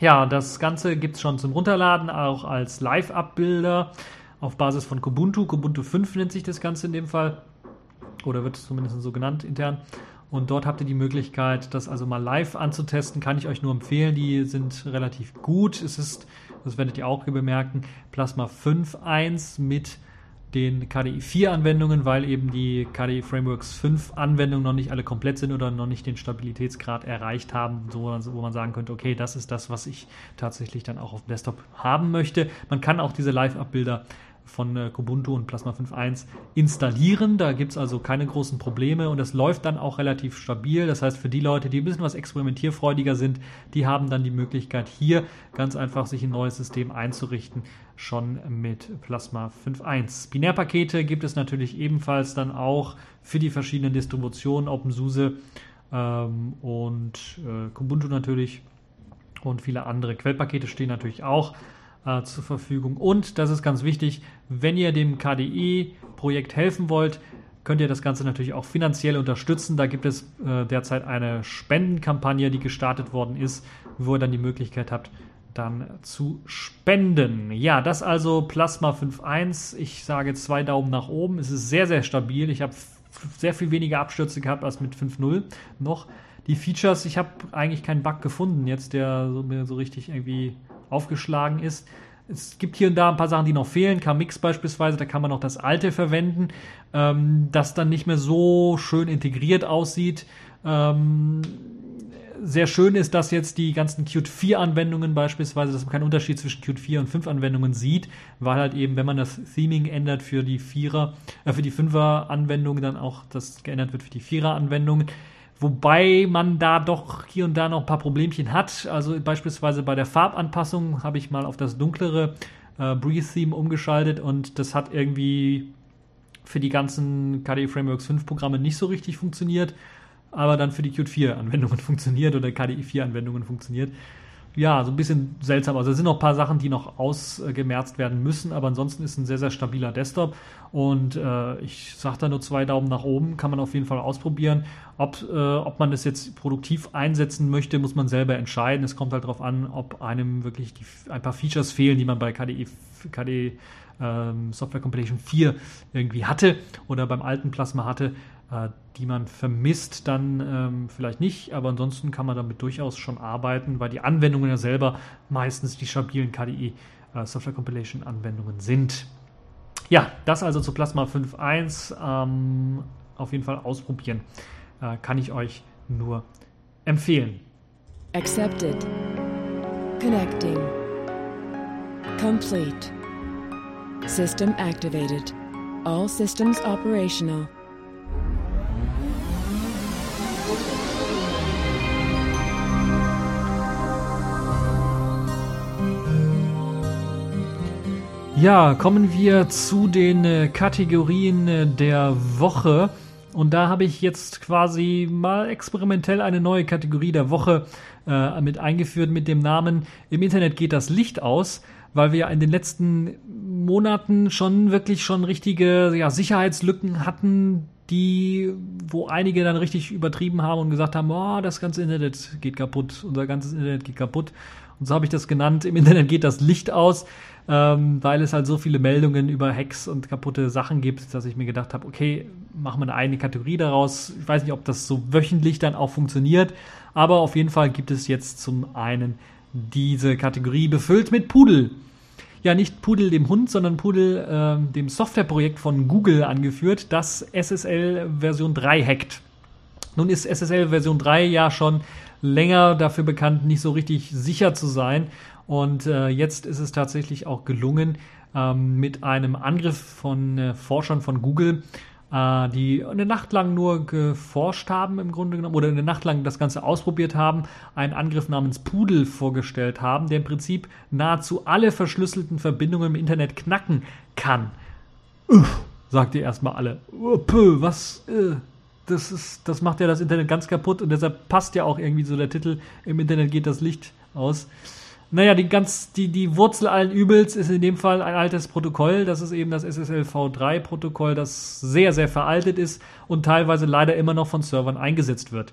Ja, das Ganze gibt es schon zum Runterladen, auch als Live-Abbilder auf Basis von Kubuntu. Kubuntu 5 nennt sich das Ganze in dem Fall. Oder wird es zumindest so genannt intern. Und dort habt ihr die Möglichkeit, das also mal live anzutesten. Kann ich euch nur empfehlen. Die sind relativ gut. Es ist, das werdet ihr auch bemerken, Plasma 5.1 mit den KDE 4 Anwendungen, weil eben die KDE Frameworks 5 Anwendungen noch nicht alle komplett sind oder noch nicht den Stabilitätsgrad erreicht haben, so, wo man sagen könnte, okay, das ist das, was ich tatsächlich dann auch auf dem Desktop haben möchte. Man kann auch diese Live-Abbilder von äh, Kubuntu und Plasma 5.1 installieren. Da gibt es also keine großen Probleme und es läuft dann auch relativ stabil. Das heißt, für die Leute, die ein bisschen was experimentierfreudiger sind, die haben dann die Möglichkeit, hier ganz einfach sich ein neues System einzurichten, schon mit Plasma 5.1. Binärpakete gibt es natürlich ebenfalls dann auch für die verschiedenen Distributionen, OpenSUSE ähm, und äh, Kubuntu natürlich und viele andere Quellpakete stehen natürlich auch äh, zur Verfügung. Und das ist ganz wichtig, wenn ihr dem KDE-Projekt helfen wollt, könnt ihr das Ganze natürlich auch finanziell unterstützen. Da gibt es äh, derzeit eine Spendenkampagne, die gestartet worden ist, wo ihr dann die Möglichkeit habt, dann zu spenden. Ja, das also Plasma 5.1. Ich sage zwei Daumen nach oben. Es ist sehr, sehr stabil. Ich habe sehr viel weniger Abstürze gehabt als mit 5.0 noch. Die Features, ich habe eigentlich keinen Bug gefunden jetzt, der so, mir so richtig irgendwie aufgeschlagen ist. Es gibt hier und da ein paar Sachen, die noch fehlen. KMix beispielsweise, da kann man noch das alte verwenden, ähm, das dann nicht mehr so schön integriert aussieht. Ähm, sehr schön ist, dass jetzt die ganzen Qt 4 Anwendungen beispielsweise, dass man keinen Unterschied zwischen Qt 4 und 5 Anwendungen sieht, weil halt eben, wenn man das Theming ändert für die 4er, äh, für die 5er Anwendungen, dann auch das geändert wird für die 4er Anwendungen. Wobei man da doch hier und da noch ein paar Problemchen hat. Also beispielsweise bei der Farbanpassung habe ich mal auf das dunklere äh, Breathe Theme umgeschaltet und das hat irgendwie für die ganzen KDE Frameworks 5 Programme nicht so richtig funktioniert, aber dann für die Qt 4 Anwendungen funktioniert oder KDE 4 Anwendungen funktioniert ja, so ein bisschen seltsam. Also es sind noch ein paar Sachen, die noch ausgemerzt werden müssen, aber ansonsten ist ein sehr, sehr stabiler Desktop. Und äh, ich sage da nur zwei Daumen nach oben, kann man auf jeden Fall ausprobieren. Ob, äh, ob man das jetzt produktiv einsetzen möchte, muss man selber entscheiden. Es kommt halt darauf an, ob einem wirklich die, ein paar Features fehlen, die man bei KDE, KDE ähm, Software Compilation 4 irgendwie hatte oder beim alten Plasma hatte die man vermisst, dann ähm, vielleicht nicht, aber ansonsten kann man damit durchaus schon arbeiten, weil die Anwendungen ja selber meistens die stabilen KDE äh, Software Compilation Anwendungen sind. Ja, das also zu Plasma 5.1 ähm, auf jeden Fall ausprobieren. Äh, kann ich euch nur empfehlen. Accepted. Connecting. Complete. System activated. All systems operational. Ja, kommen wir zu den äh, Kategorien äh, der Woche. Und da habe ich jetzt quasi mal experimentell eine neue Kategorie der Woche äh, mit eingeführt mit dem Namen Im Internet geht das Licht aus, weil wir in den letzten Monaten schon wirklich schon richtige ja, Sicherheitslücken hatten, die, wo einige dann richtig übertrieben haben und gesagt haben, oh, das ganze Internet geht kaputt, unser ganzes Internet geht kaputt. Und so habe ich das genannt, im Internet geht das Licht aus ähm, weil es halt so viele Meldungen über Hacks und kaputte Sachen gibt, dass ich mir gedacht habe, okay, machen wir eine eigene Kategorie daraus. Ich weiß nicht, ob das so wöchentlich dann auch funktioniert, aber auf jeden Fall gibt es jetzt zum einen diese Kategorie befüllt mit Pudel. Ja, nicht Pudel dem Hund, sondern Pudel äh, dem Softwareprojekt von Google angeführt, das SSL Version 3 hackt. Nun ist SSL Version 3 ja schon länger dafür bekannt, nicht so richtig sicher zu sein. Und äh, jetzt ist es tatsächlich auch gelungen, ähm, mit einem Angriff von äh, Forschern von Google, äh, die eine Nacht lang nur geforscht haben im Grunde genommen oder eine Nacht lang das Ganze ausprobiert haben, einen Angriff namens Pudel vorgestellt haben, der im Prinzip nahezu alle verschlüsselten Verbindungen im Internet knacken kann. Uff, sagt ihr erstmal alle. Pö, was? Äh, das, ist, das macht ja das Internet ganz kaputt und deshalb passt ja auch irgendwie so der Titel, im Internet geht das Licht aus. Naja, die, ganz, die, die Wurzel allen Übels ist in dem Fall ein altes Protokoll. Das ist eben das SSL v3-Protokoll, das sehr, sehr veraltet ist und teilweise leider immer noch von Servern eingesetzt wird.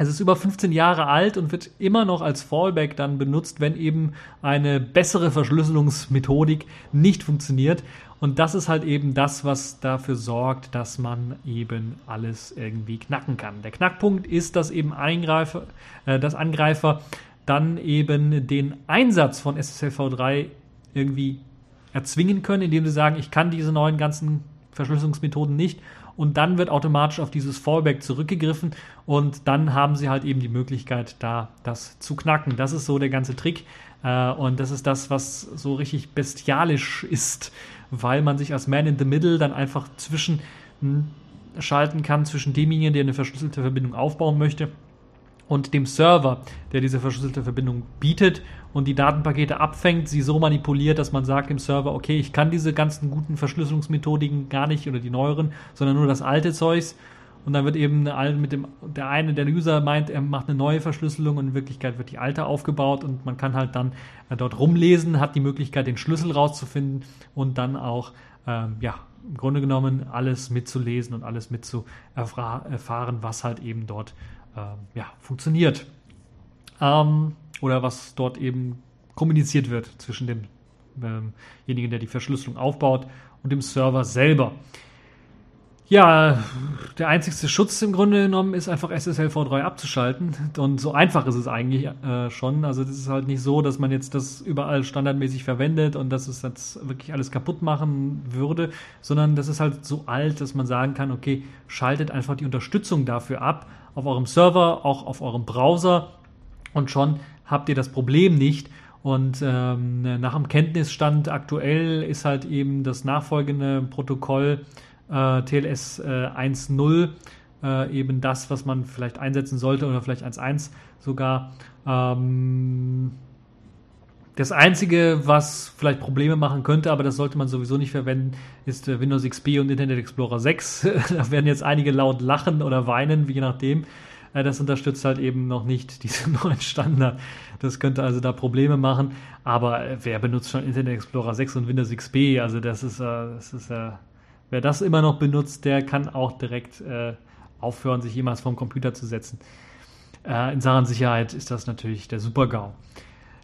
Es ist über 15 Jahre alt und wird immer noch als Fallback dann benutzt, wenn eben eine bessere Verschlüsselungsmethodik nicht funktioniert. Und das ist halt eben das, was dafür sorgt, dass man eben alles irgendwie knacken kann. Der Knackpunkt ist, dass eben Eingreifer, äh, dass Angreifer dann eben den Einsatz von SSLv3 irgendwie erzwingen können, indem sie sagen, ich kann diese neuen ganzen Verschlüsselungsmethoden nicht und dann wird automatisch auf dieses Fallback zurückgegriffen und dann haben sie halt eben die Möglichkeit, da das zu knacken. Das ist so der ganze Trick äh, und das ist das, was so richtig bestialisch ist, weil man sich als Man in the Middle dann einfach zwischen hm, schalten kann, zwischen demjenigen, der eine verschlüsselte Verbindung aufbauen möchte und dem Server, der diese verschlüsselte Verbindung bietet und die Datenpakete abfängt, sie so manipuliert, dass man sagt dem Server, okay, ich kann diese ganzen guten Verschlüsselungsmethodiken gar nicht oder die neueren, sondern nur das alte Zeugs. Und dann wird eben mit dem, der eine, der User meint, er macht eine neue Verschlüsselung und in Wirklichkeit wird die alte aufgebaut und man kann halt dann äh, dort rumlesen, hat die Möglichkeit, den Schlüssel rauszufinden und dann auch, ähm, ja, im Grunde genommen alles mitzulesen und alles mitzuerfahren, was halt eben dort ähm, ja, funktioniert. Ähm, oder was dort eben kommuniziert wird zwischen demjenigen, ähm der die Verschlüsselung aufbaut, und dem Server selber. Ja, der einzigste Schutz im Grunde genommen ist einfach SSL v3 abzuschalten. Und so einfach ist es eigentlich äh, schon. Also das ist halt nicht so, dass man jetzt das überall standardmäßig verwendet und dass es jetzt wirklich alles kaputt machen würde, sondern das ist halt so alt, dass man sagen kann, okay, schaltet einfach die Unterstützung dafür ab auf eurem Server, auch auf eurem Browser und schon habt ihr das Problem nicht. Und ähm, nach dem Kenntnisstand aktuell ist halt eben das nachfolgende Protokoll äh, TLS äh, 1.0 äh, eben das, was man vielleicht einsetzen sollte oder vielleicht 1.1 sogar. Ähm, das Einzige, was vielleicht Probleme machen könnte, aber das sollte man sowieso nicht verwenden, ist äh, Windows XP und Internet Explorer 6. da werden jetzt einige laut lachen oder weinen, je nachdem. Äh, das unterstützt halt eben noch nicht diesen neuen Standard. Das könnte also da Probleme machen. Aber äh, wer benutzt schon Internet Explorer 6 und Windows XP? Also das ist, das ist wer das immer noch benutzt, der kann auch direkt aufhören, sich jemals vom Computer zu setzen. in Sachen Sicherheit ist das natürlich der Super-GAU.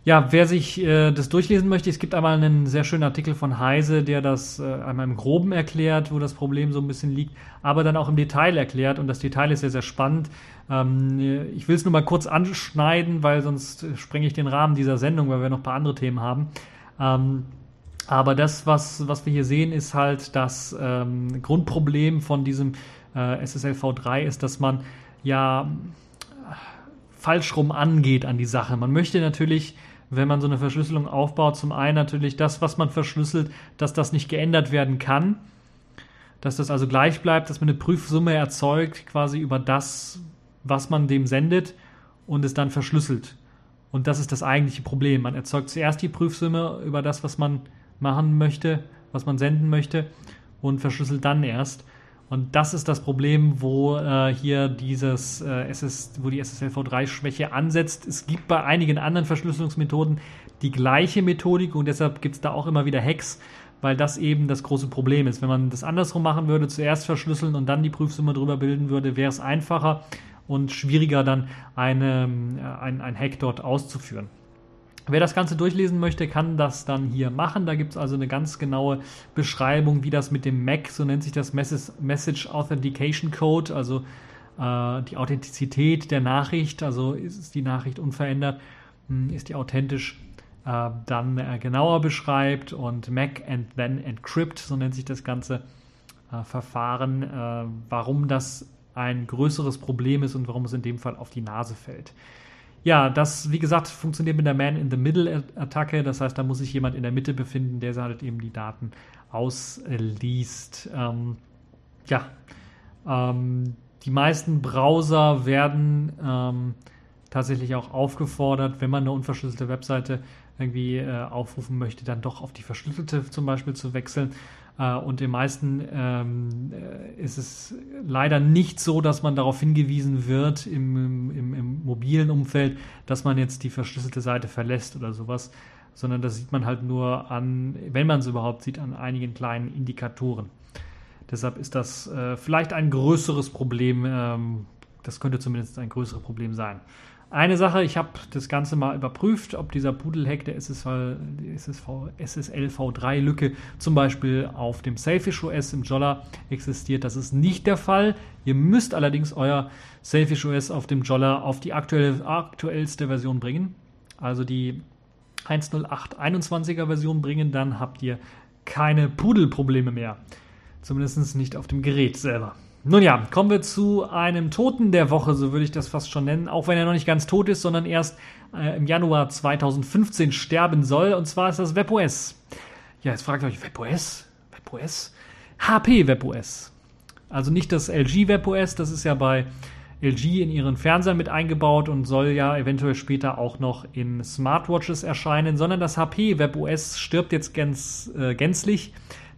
Ja, wer sich äh, das durchlesen möchte, es gibt einmal einen sehr schönen Artikel von Heise, der das äh, einmal im Groben erklärt, wo das Problem so ein bisschen liegt, aber dann auch im Detail erklärt und das Detail ist sehr, sehr spannend. Ähm, ich will es nur mal kurz anschneiden, weil sonst sprenge ich den Rahmen dieser Sendung, weil wir noch ein paar andere Themen haben. Ähm, aber das, was, was wir hier sehen, ist halt das ähm, Grundproblem von diesem äh, SSL v3 ist, dass man ja falsch rum angeht an die Sache. Man möchte natürlich wenn man so eine Verschlüsselung aufbaut, zum einen natürlich das, was man verschlüsselt, dass das nicht geändert werden kann, dass das also gleich bleibt, dass man eine Prüfsumme erzeugt, quasi über das, was man dem sendet und es dann verschlüsselt. Und das ist das eigentliche Problem. Man erzeugt zuerst die Prüfsumme über das, was man machen möchte, was man senden möchte und verschlüsselt dann erst. Und das ist das Problem, wo äh, hier dieses äh, SS, wo die SSLv3-Schwäche ansetzt. Es gibt bei einigen anderen Verschlüsselungsmethoden die gleiche Methodik und deshalb gibt es da auch immer wieder Hacks, weil das eben das große Problem ist. Wenn man das andersrum machen würde, zuerst verschlüsseln und dann die Prüfsumme drüber bilden würde, wäre es einfacher und schwieriger dann eine, äh, ein, ein Hack dort auszuführen. Wer das Ganze durchlesen möchte, kann das dann hier machen. Da gibt es also eine ganz genaue Beschreibung, wie das mit dem MAC, so nennt sich das Message Authentication Code, also äh, die Authentizität der Nachricht, also ist die Nachricht unverändert, hm, ist die authentisch, äh, dann äh, genauer beschreibt und MAC and then Encrypt, so nennt sich das ganze äh, Verfahren, äh, warum das ein größeres Problem ist und warum es in dem Fall auf die Nase fällt. Ja, das, wie gesagt, funktioniert mit der Man-in-the-Middle-Attacke. Das heißt, da muss sich jemand in der Mitte befinden, der halt eben die Daten ausliest. Ähm, ja, ähm, die meisten Browser werden ähm, tatsächlich auch aufgefordert, wenn man eine unverschlüsselte Webseite irgendwie äh, aufrufen möchte, dann doch auf die verschlüsselte zum Beispiel zu wechseln. Äh, und den meisten ähm, äh, ist es leider nicht so, dass man darauf hingewiesen wird im, im, im, mobilen Umfeld, dass man jetzt die verschlüsselte Seite verlässt oder sowas, sondern das sieht man halt nur an, wenn man es überhaupt sieht, an einigen kleinen Indikatoren. Deshalb ist das äh, vielleicht ein größeres Problem. Ähm, das könnte zumindest ein größeres Problem sein. Eine Sache, ich habe das Ganze mal überprüft, ob dieser Pudelhack der SSV, SSV, SSL-V3-Lücke zum Beispiel auf dem Selfish OS im Jolla existiert. Das ist nicht der Fall. Ihr müsst allerdings euer Selfish OS auf dem Jolla auf die aktuelle, aktuellste Version bringen. Also die 1.08.21er Version bringen, dann habt ihr keine Pudelprobleme mehr. Zumindest nicht auf dem Gerät selber. Nun ja, kommen wir zu einem Toten der Woche, so würde ich das fast schon nennen, auch wenn er noch nicht ganz tot ist, sondern erst äh, im Januar 2015 sterben soll, und zwar ist das WebOS. Ja, jetzt fragt euch, WebOS? WebOS? HP WebOS. Also nicht das LG WebOS, das ist ja bei LG in ihren Fernsehern mit eingebaut und soll ja eventuell später auch noch in Smartwatches erscheinen, sondern das HP WebOS stirbt jetzt gänz, äh, gänzlich,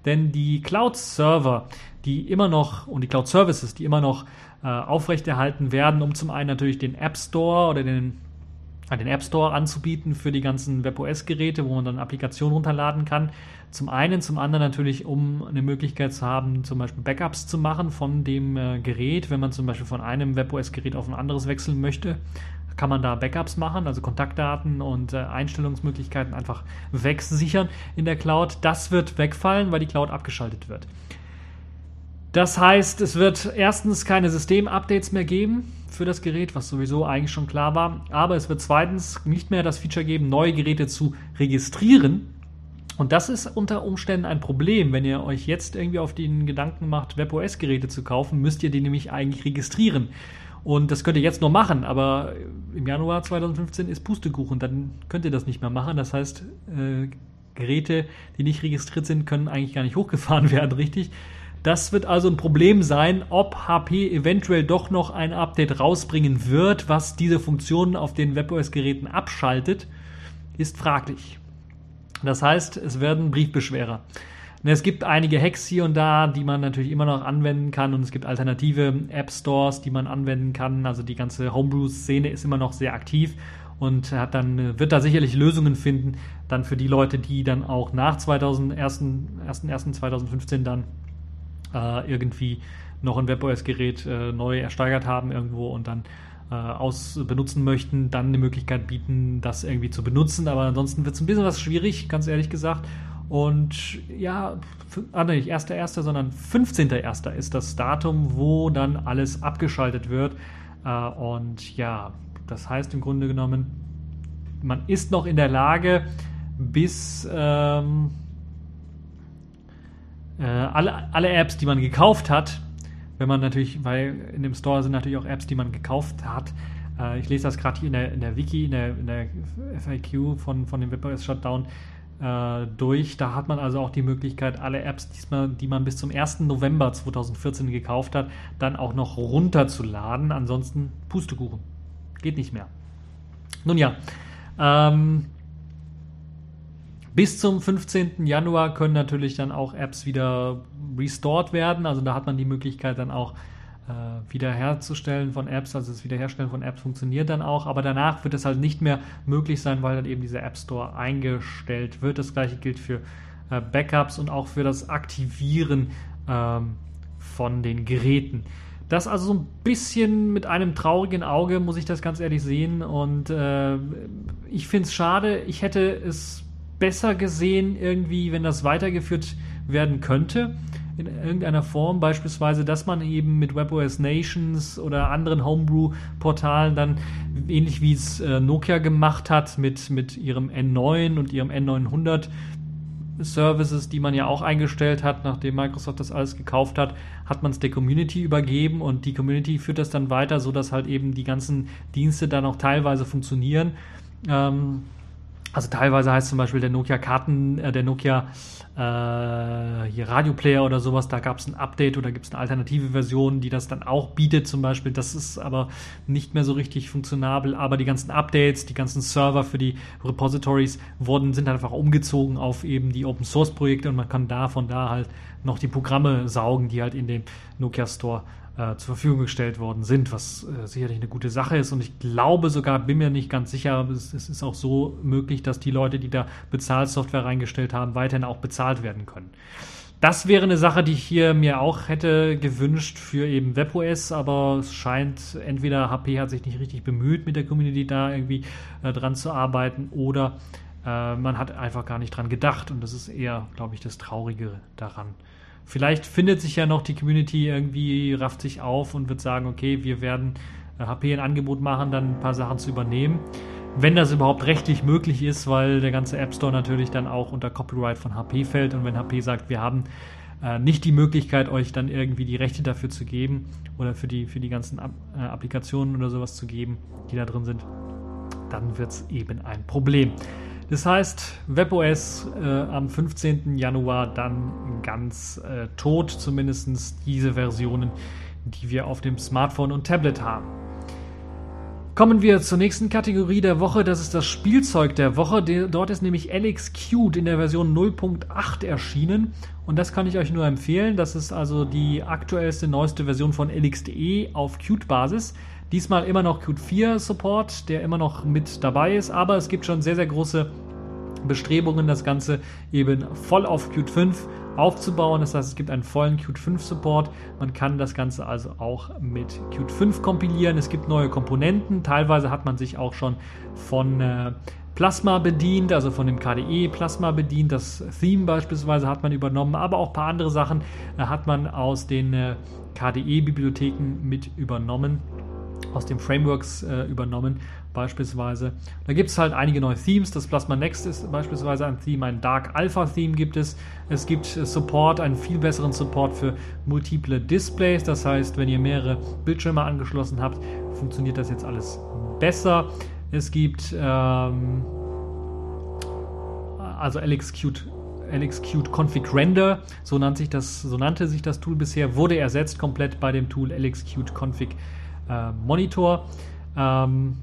denn die Cloud-Server, die immer noch und die Cloud Services, die immer noch äh, aufrechterhalten werden, um zum einen natürlich den App Store oder den, äh, den App Store anzubieten für die ganzen WebOS-Geräte, wo man dann Applikationen runterladen kann. Zum einen, zum anderen natürlich, um eine Möglichkeit zu haben, zum Beispiel Backups zu machen von dem äh, Gerät, wenn man zum Beispiel von einem WebOS-Gerät auf ein anderes wechseln möchte kann man da Backups machen, also Kontaktdaten und äh, Einstellungsmöglichkeiten einfach wegsichern in der Cloud. Das wird wegfallen, weil die Cloud abgeschaltet wird. Das heißt, es wird erstens keine System-Updates mehr geben für das Gerät, was sowieso eigentlich schon klar war. Aber es wird zweitens nicht mehr das Feature geben, neue Geräte zu registrieren. Und das ist unter Umständen ein Problem. Wenn ihr euch jetzt irgendwie auf den Gedanken macht, WebOS-Geräte zu kaufen, müsst ihr die nämlich eigentlich registrieren. Und das könnt ihr jetzt noch machen, aber im Januar 2015 ist Pustekuchen, dann könnt ihr das nicht mehr machen. Das heißt, äh, Geräte, die nicht registriert sind, können eigentlich gar nicht hochgefahren werden, richtig? Das wird also ein Problem sein, ob HP eventuell doch noch ein Update rausbringen wird, was diese Funktionen auf den WebOS-Geräten abschaltet, ist fraglich. Das heißt, es werden Briefbeschwerer. Es gibt einige Hacks hier und da, die man natürlich immer noch anwenden kann und es gibt alternative App Stores, die man anwenden kann. Also die ganze Homebrew-Szene ist immer noch sehr aktiv und hat dann, wird da sicherlich Lösungen finden, dann für die Leute, die dann auch nach 2015 dann äh, irgendwie noch ein WebOS-Gerät äh, neu ersteigert haben irgendwo und dann äh, aus benutzen möchten, dann eine Möglichkeit bieten, das irgendwie zu benutzen. Aber ansonsten wird es ein bisschen was schwierig, ganz ehrlich gesagt. Und ja, ah, nicht 1.1., sondern 15.1. ist das Datum, wo dann alles abgeschaltet wird. Äh, und ja, das heißt im Grunde genommen, man ist noch in der Lage, bis ähm, äh, alle, alle Apps, die man gekauft hat, wenn man natürlich, weil in dem Store sind natürlich auch Apps, die man gekauft hat. Äh, ich lese das gerade hier in der, in der Wiki, in der, in der FAQ von, von dem WebOS Shutdown äh, durch. Da hat man also auch die Möglichkeit, alle Apps, diesmal, die man bis zum 1. November 2014 gekauft hat, dann auch noch runterzuladen. Ansonsten Pustekuchen. Geht nicht mehr. Nun ja, ähm, bis zum 15. Januar können natürlich dann auch Apps wieder restored werden. Also da hat man die Möglichkeit dann auch äh, wiederherzustellen von Apps. Also das Wiederherstellen von Apps funktioniert dann auch. Aber danach wird es halt nicht mehr möglich sein, weil dann eben dieser App Store eingestellt wird. Das gleiche gilt für äh, Backups und auch für das Aktivieren ähm, von den Geräten. Das also so ein bisschen mit einem traurigen Auge, muss ich das ganz ehrlich sehen. Und äh, ich finde es schade. Ich hätte es besser gesehen, irgendwie, wenn das weitergeführt werden könnte in irgendeiner Form, beispielsweise, dass man eben mit WebOS Nations oder anderen Homebrew-Portalen dann, ähnlich wie es äh, Nokia gemacht hat mit, mit ihrem N9 und ihrem N900 Services, die man ja auch eingestellt hat, nachdem Microsoft das alles gekauft hat, hat man es der Community übergeben und die Community führt das dann weiter, sodass halt eben die ganzen Dienste dann auch teilweise funktionieren. Ähm, Also teilweise heißt zum Beispiel der Nokia Karten, äh, der Nokia äh, hier Radioplayer oder sowas, da gab es ein Update oder gibt es eine alternative Version, die das dann auch bietet zum Beispiel. Das ist aber nicht mehr so richtig funktionabel. Aber die ganzen Updates, die ganzen Server für die Repositories wurden, sind einfach umgezogen auf eben die Open Source Projekte und man kann da von da halt noch die Programme saugen, die halt in dem Nokia Store äh, zur Verfügung gestellt worden sind, was äh, sicherlich eine gute Sache ist. Und ich glaube sogar, bin mir nicht ganz sicher, es, es ist auch so möglich, dass die Leute, die da Bezahlsoftware reingestellt haben, weiterhin auch bezahlt werden können. Das wäre eine Sache, die ich hier mir auch hätte gewünscht für eben WebOS, aber es scheint, entweder HP hat sich nicht richtig bemüht, mit der Community da irgendwie äh, dran zu arbeiten oder äh, man hat einfach gar nicht dran gedacht und das ist eher, glaube ich, das Traurige daran. Vielleicht findet sich ja noch die Community irgendwie, rafft sich auf und wird sagen, okay, wir werden HP äh, ein Angebot machen, dann ein paar Sachen zu übernehmen. Wenn das überhaupt rechtlich möglich ist, weil der ganze App Store natürlich dann auch unter Copyright von HP fällt und wenn HP sagt, wir haben äh, nicht die Möglichkeit, euch dann irgendwie die Rechte dafür zu geben oder für die, für die ganzen äh, Applikationen oder sowas zu geben, die da drin sind, dann wird es eben ein Problem. Das heißt, WebOS äh, am 15. Januar dann ganz äh, tot, zumindest diese Versionen, die wir auf dem Smartphone und Tablet haben. Kommen wir zur nächsten Kategorie der Woche, das ist das Spielzeug der Woche. Dort ist nämlich Alex Cute in der Version 0.8 erschienen und das kann ich euch nur empfehlen. Das ist also die aktuellste, neueste Version von LX.de auf Qt-Basis. Diesmal immer noch Qt 4 Support, der immer noch mit dabei ist, aber es gibt schon sehr, sehr große Bestrebungen, das Ganze eben voll auf Qt 5 aufzubauen. Das heißt, es gibt einen vollen Qt 5 Support. Man kann das Ganze also auch mit Qt 5 kompilieren. Es gibt neue Komponenten. Teilweise hat man sich auch schon von äh, Plasma bedient, also von dem KDE Plasma bedient. Das Theme beispielsweise hat man übernommen, aber auch ein paar andere Sachen äh, hat man aus den äh, KDE-Bibliotheken mit übernommen aus den Frameworks äh, übernommen, beispielsweise. Da gibt es halt einige neue Themes. Das Plasma Next ist beispielsweise ein Theme, ein Dark Alpha Theme gibt es. Es gibt äh, Support, einen viel besseren Support für multiple Displays. Das heißt, wenn ihr mehrere Bildschirme angeschlossen habt, funktioniert das jetzt alles besser. Es gibt ähm, also LXQt LXQt Config Render, so, nannte sich das, so nannte sich das Tool bisher, wurde ersetzt komplett bei dem Tool LXQt Config äh, Monitor. Ähm,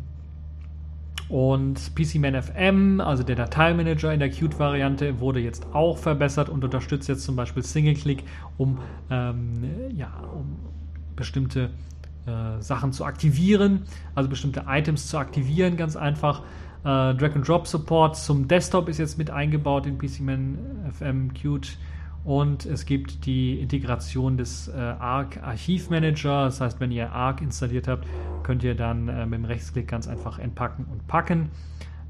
und PCMan FM, also der Dateimanager in der Qt-Variante, wurde jetzt auch verbessert und unterstützt jetzt zum Beispiel Single-Click, um, ähm, ja, um bestimmte äh, Sachen zu aktivieren, also bestimmte Items zu aktivieren, ganz einfach. Äh, Drag-and-Drop-Support zum Desktop ist jetzt mit eingebaut in PCMan FM Qt. Und es gibt die Integration des äh, Arc Archivmanager. Das heißt, wenn ihr Arc installiert habt, könnt ihr dann äh, mit dem Rechtsklick ganz einfach entpacken und packen.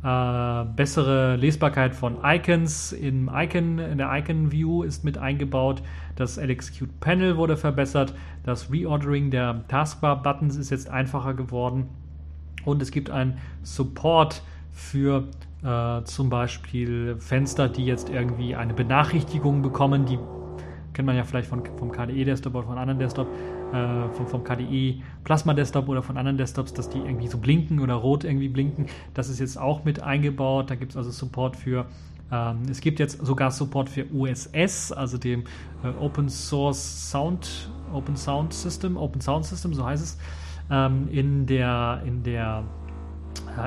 Äh, bessere Lesbarkeit von Icons im Icon, in der Icon View ist mit eingebaut. Das LXQt Panel wurde verbessert. Das Reordering der Taskbar Buttons ist jetzt einfacher geworden. Und es gibt ein Support für äh, zum Beispiel Fenster, die jetzt irgendwie eine Benachrichtigung bekommen, die kennt man ja vielleicht von, vom KDE-Desktop oder von anderen Desktop, äh, vom, vom KDE Plasma-Desktop oder von anderen Desktops, dass die irgendwie so blinken oder rot irgendwie blinken. Das ist jetzt auch mit eingebaut. Da gibt es also Support für. Ähm, es gibt jetzt sogar Support für OSS, also dem äh, Open Source Sound, Open Sound System, Open Sound System, so heißt es, ähm, in der, in der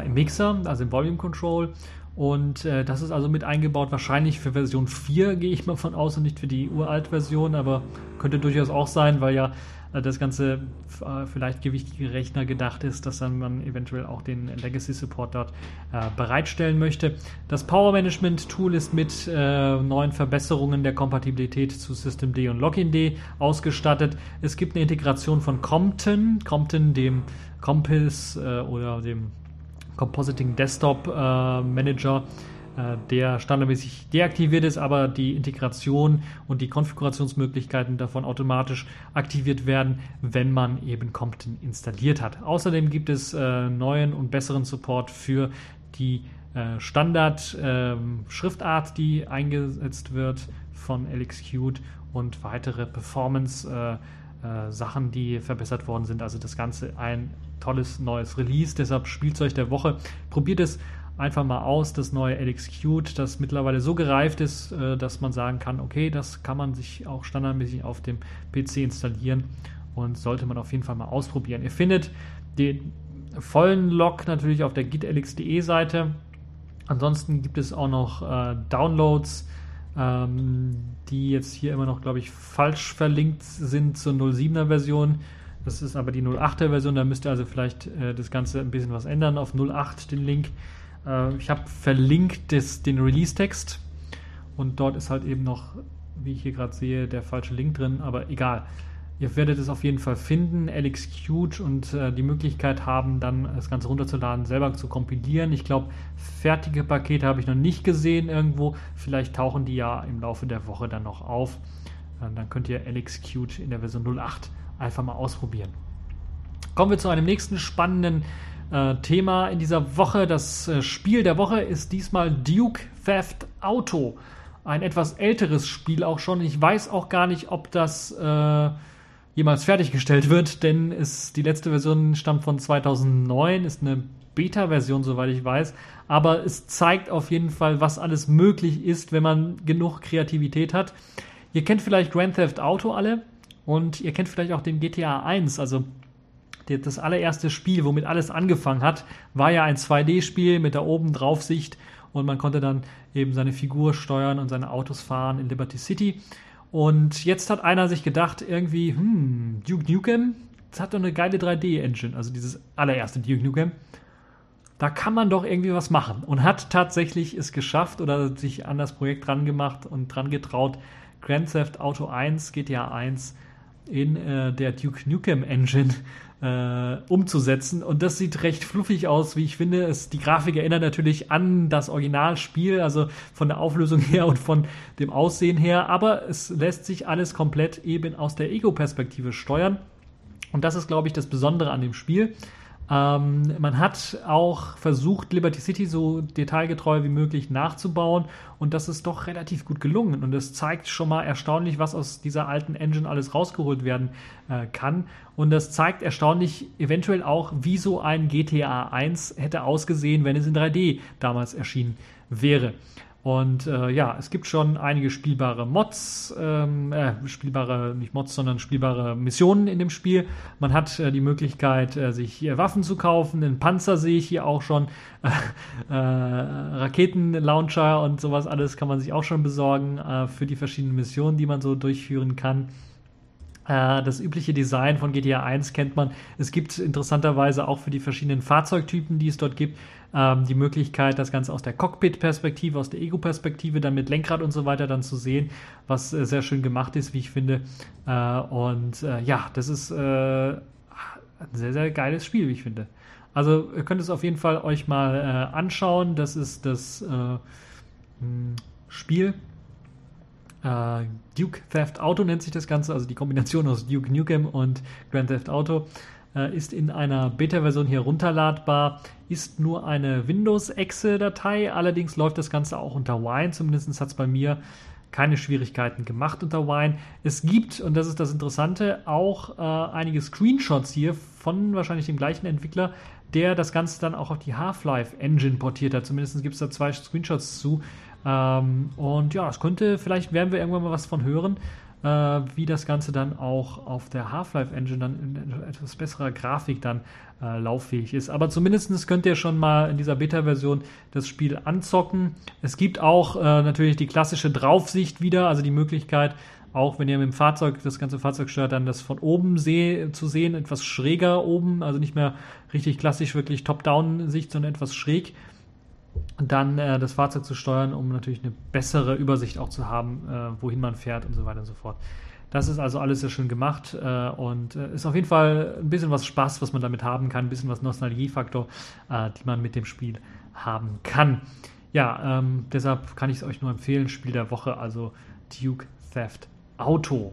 im Mixer, also im Volume Control. Und äh, das ist also mit eingebaut, wahrscheinlich für Version 4 gehe ich mal von aus und nicht für die uralt Version, aber könnte durchaus auch sein, weil ja äh, das Ganze äh, vielleicht gewichtige Rechner gedacht ist, dass dann man eventuell auch den Legacy Support dort äh, bereitstellen möchte. Das Power Management Tool ist mit äh, neuen Verbesserungen der Kompatibilität zu Systemd und Login.d ausgestattet. Es gibt eine Integration von Compton, Compton dem Compis äh, oder dem Compositing Desktop äh, Manager, äh, der standardmäßig deaktiviert ist, aber die Integration und die Konfigurationsmöglichkeiten davon automatisch aktiviert werden, wenn man eben Compton installiert hat. Außerdem gibt es äh, neuen und besseren Support für die Standard-Schriftart, ähm, die eingesetzt wird von LXQt und weitere Performance- äh, Sachen, die verbessert worden sind. Also das Ganze ein tolles neues Release, deshalb Spielzeug der Woche. Probiert es einfach mal aus, das neue LXQt, das mittlerweile so gereift ist, äh, dass man sagen kann, okay, das kann man sich auch standardmäßig auf dem PC installieren und sollte man auf jeden Fall mal ausprobieren. Ihr findet den vollen Log natürlich auf der gitlx.de Seite. Ansonsten gibt es auch noch äh, Downloads, ähm, die jetzt hier immer noch, glaube ich, falsch verlinkt sind zur 07er Version. Das ist aber die 08er Version, da müsst ihr also vielleicht äh, das Ganze ein bisschen was ändern auf 08 den Link. Äh, ich habe verlinkt des, den Release-Text und dort ist halt eben noch, wie ich hier gerade sehe, der falsche Link drin, aber egal. Ihr werdet es auf jeden Fall finden, LXQt und äh, die Möglichkeit haben, dann das Ganze runterzuladen, selber zu kompilieren. Ich glaube, fertige Pakete habe ich noch nicht gesehen irgendwo. Vielleicht tauchen die ja im Laufe der Woche dann noch auf. Äh, dann könnt ihr LXQt in der Version 08 einfach mal ausprobieren. Kommen wir zu einem nächsten spannenden äh, Thema in dieser Woche. Das äh, Spiel der Woche ist diesmal Duke Theft Auto. Ein etwas älteres Spiel auch schon. Ich weiß auch gar nicht, ob das äh, jemals fertiggestellt wird, denn es, die letzte Version stammt von 2009, ist eine Beta-Version, soweit ich weiß. Aber es zeigt auf jeden Fall, was alles möglich ist, wenn man genug Kreativität hat. Ihr kennt vielleicht Grand Theft Auto alle und ihr kennt vielleicht auch den GTA 1, also das allererste Spiel, womit alles angefangen hat, war ja ein 2D-Spiel mit der oben Draufsicht und man konnte dann eben seine Figur steuern und seine Autos fahren in Liberty City. Und jetzt hat einer sich gedacht, irgendwie, hm, Duke Nukem, das hat doch eine geile 3D-Engine, also dieses allererste Duke Nukem. Da kann man doch irgendwie was machen. Und hat tatsächlich es geschafft oder sich an das Projekt dran gemacht und dran getraut, Grand Theft Auto 1, GTA 1 in äh, der Duke Nukem Engine äh, umzusetzen. Und das sieht recht fluffig aus, wie ich finde. Es, die Grafik erinnert natürlich an das Originalspiel, also von der Auflösung her und von dem Aussehen her. Aber es lässt sich alles komplett eben aus der Ego-Perspektive steuern. Und das ist, glaube ich, das Besondere an dem Spiel. Ähm, man hat auch versucht, Liberty City so detailgetreu wie möglich nachzubauen. Und das ist doch relativ gut gelungen. Und es zeigt schon mal erstaunlich, was aus dieser alten Engine alles rausgeholt werden äh, kann. Und das zeigt erstaunlich eventuell auch, wie so ein GTA 1 hätte ausgesehen, wenn es in 3D damals erschienen wäre. Und äh, ja, es gibt schon einige spielbare Mods, ähm, äh, spielbare, nicht Mods, sondern spielbare Missionen in dem Spiel. Man hat äh, die Möglichkeit, äh, sich hier Waffen zu kaufen. Den Panzer sehe ich hier auch schon. Äh, Raketenlauncher und sowas alles kann man sich auch schon besorgen äh, für die verschiedenen Missionen, die man so durchführen kann. Äh, das übliche Design von GTA 1 kennt man. Es gibt interessanterweise auch für die verschiedenen Fahrzeugtypen, die es dort gibt, die Möglichkeit, das Ganze aus der Cockpit-Perspektive, aus der Ego-Perspektive, dann mit Lenkrad und so weiter dann zu sehen, was äh, sehr schön gemacht ist, wie ich finde. Äh, und ja, das ist ein sehr, sehr geiles Spiel, wie ich finde. Also ihr könnt es auf jeden Fall euch mal anschauen. Das ist das Spiel äh, Duke Theft Auto nennt sich das Ganze, also die Kombination aus Duke Nukem und Grand Theft Auto äh, ist in einer Beta-Version hier runterladbar, ist nur eine Windows-Exe-Datei, allerdings läuft das Ganze auch unter Wine, zumindest hat es bei mir keine Schwierigkeiten gemacht unter Wine. Es gibt, und das ist das Interessante, auch äh, einige Screenshots hier von wahrscheinlich dem gleichen Entwickler, der das Ganze dann auch auf die Half-Life Engine portiert hat. Zumindest gibt es da zwei Screenshots zu. Ähm, und ja, es könnte, vielleicht werden wir irgendwann mal was von hören, äh, wie das Ganze dann auch auf der Half-Life Engine dann in etwas besserer Grafik dann äh, lauffähig ist. Aber zumindest könnt ihr schon mal in dieser Beta-Version das Spiel anzocken. Es gibt auch äh, natürlich die klassische Draufsicht wieder, also die Möglichkeit, auch wenn ihr mit dem Fahrzeug das ganze Fahrzeug steuert, dann das von oben seh, zu sehen, etwas schräger oben, also nicht mehr richtig klassisch wirklich Top-Down-Sicht, sondern etwas schräg dann äh, das Fahrzeug zu steuern, um natürlich eine bessere Übersicht auch zu haben, äh, wohin man fährt und so weiter und so fort. Das ist also alles sehr schön gemacht äh, und äh, ist auf jeden Fall ein bisschen was Spaß, was man damit haben kann, ein bisschen was Nostalgiefaktor, äh, die man mit dem Spiel haben kann. Ja, ähm, deshalb kann ich es euch nur empfehlen, Spiel der Woche, also Duke Theft Auto.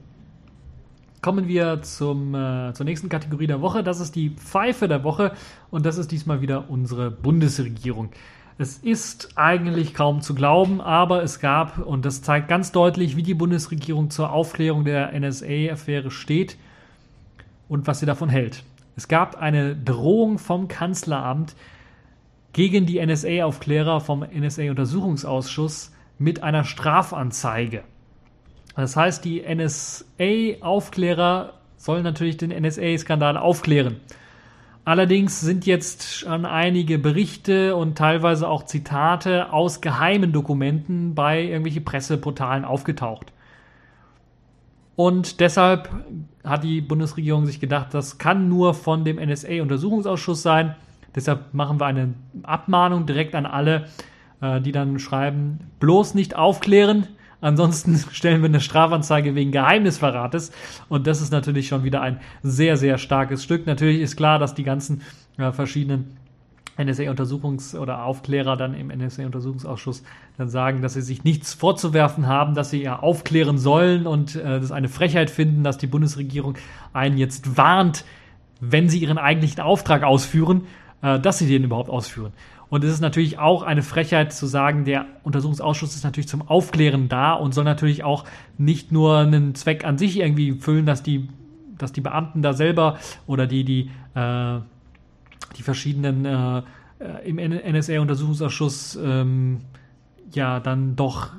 Kommen wir zum, äh, zur nächsten Kategorie der Woche. Das ist die Pfeife der Woche und das ist diesmal wieder unsere Bundesregierung. Es ist eigentlich kaum zu glauben, aber es gab, und das zeigt ganz deutlich, wie die Bundesregierung zur Aufklärung der NSA-Affäre steht und was sie davon hält. Es gab eine Drohung vom Kanzleramt, gegen die NSA-Aufklärer vom NSA-Untersuchungsausschuss mit einer Strafanzeige. Das heißt, die NSA-Aufklärer sollen natürlich den NSA-Skandal aufklären. Allerdings sind jetzt schon einige Berichte und teilweise auch Zitate aus geheimen Dokumenten bei irgendwelchen Presseportalen aufgetaucht. Und deshalb hat die Bundesregierung sich gedacht, das kann nur von dem NSA-Untersuchungsausschuss sein. Deshalb machen wir eine Abmahnung direkt an alle, äh, die dann schreiben, bloß nicht aufklären. Ansonsten stellen wir eine Strafanzeige wegen Geheimnisverrates. Und das ist natürlich schon wieder ein sehr, sehr starkes Stück. Natürlich ist klar, dass die ganzen äh, verschiedenen NSA-Untersuchungs- oder Aufklärer dann im NSA-Untersuchungsausschuss dann sagen, dass sie sich nichts vorzuwerfen haben, dass sie ja aufklären sollen und äh, das eine Frechheit finden, dass die Bundesregierung einen jetzt warnt, wenn sie ihren eigentlichen Auftrag ausführen, äh, dass sie den überhaupt ausführen. Und es ist natürlich auch eine Frechheit zu sagen, der Untersuchungsausschuss ist natürlich zum Aufklären da und soll natürlich auch nicht nur einen Zweck an sich irgendwie füllen, dass die, dass die Beamten da selber oder die, die, äh, die verschiedenen äh, im NSA-Untersuchungsausschuss ähm, ja dann doch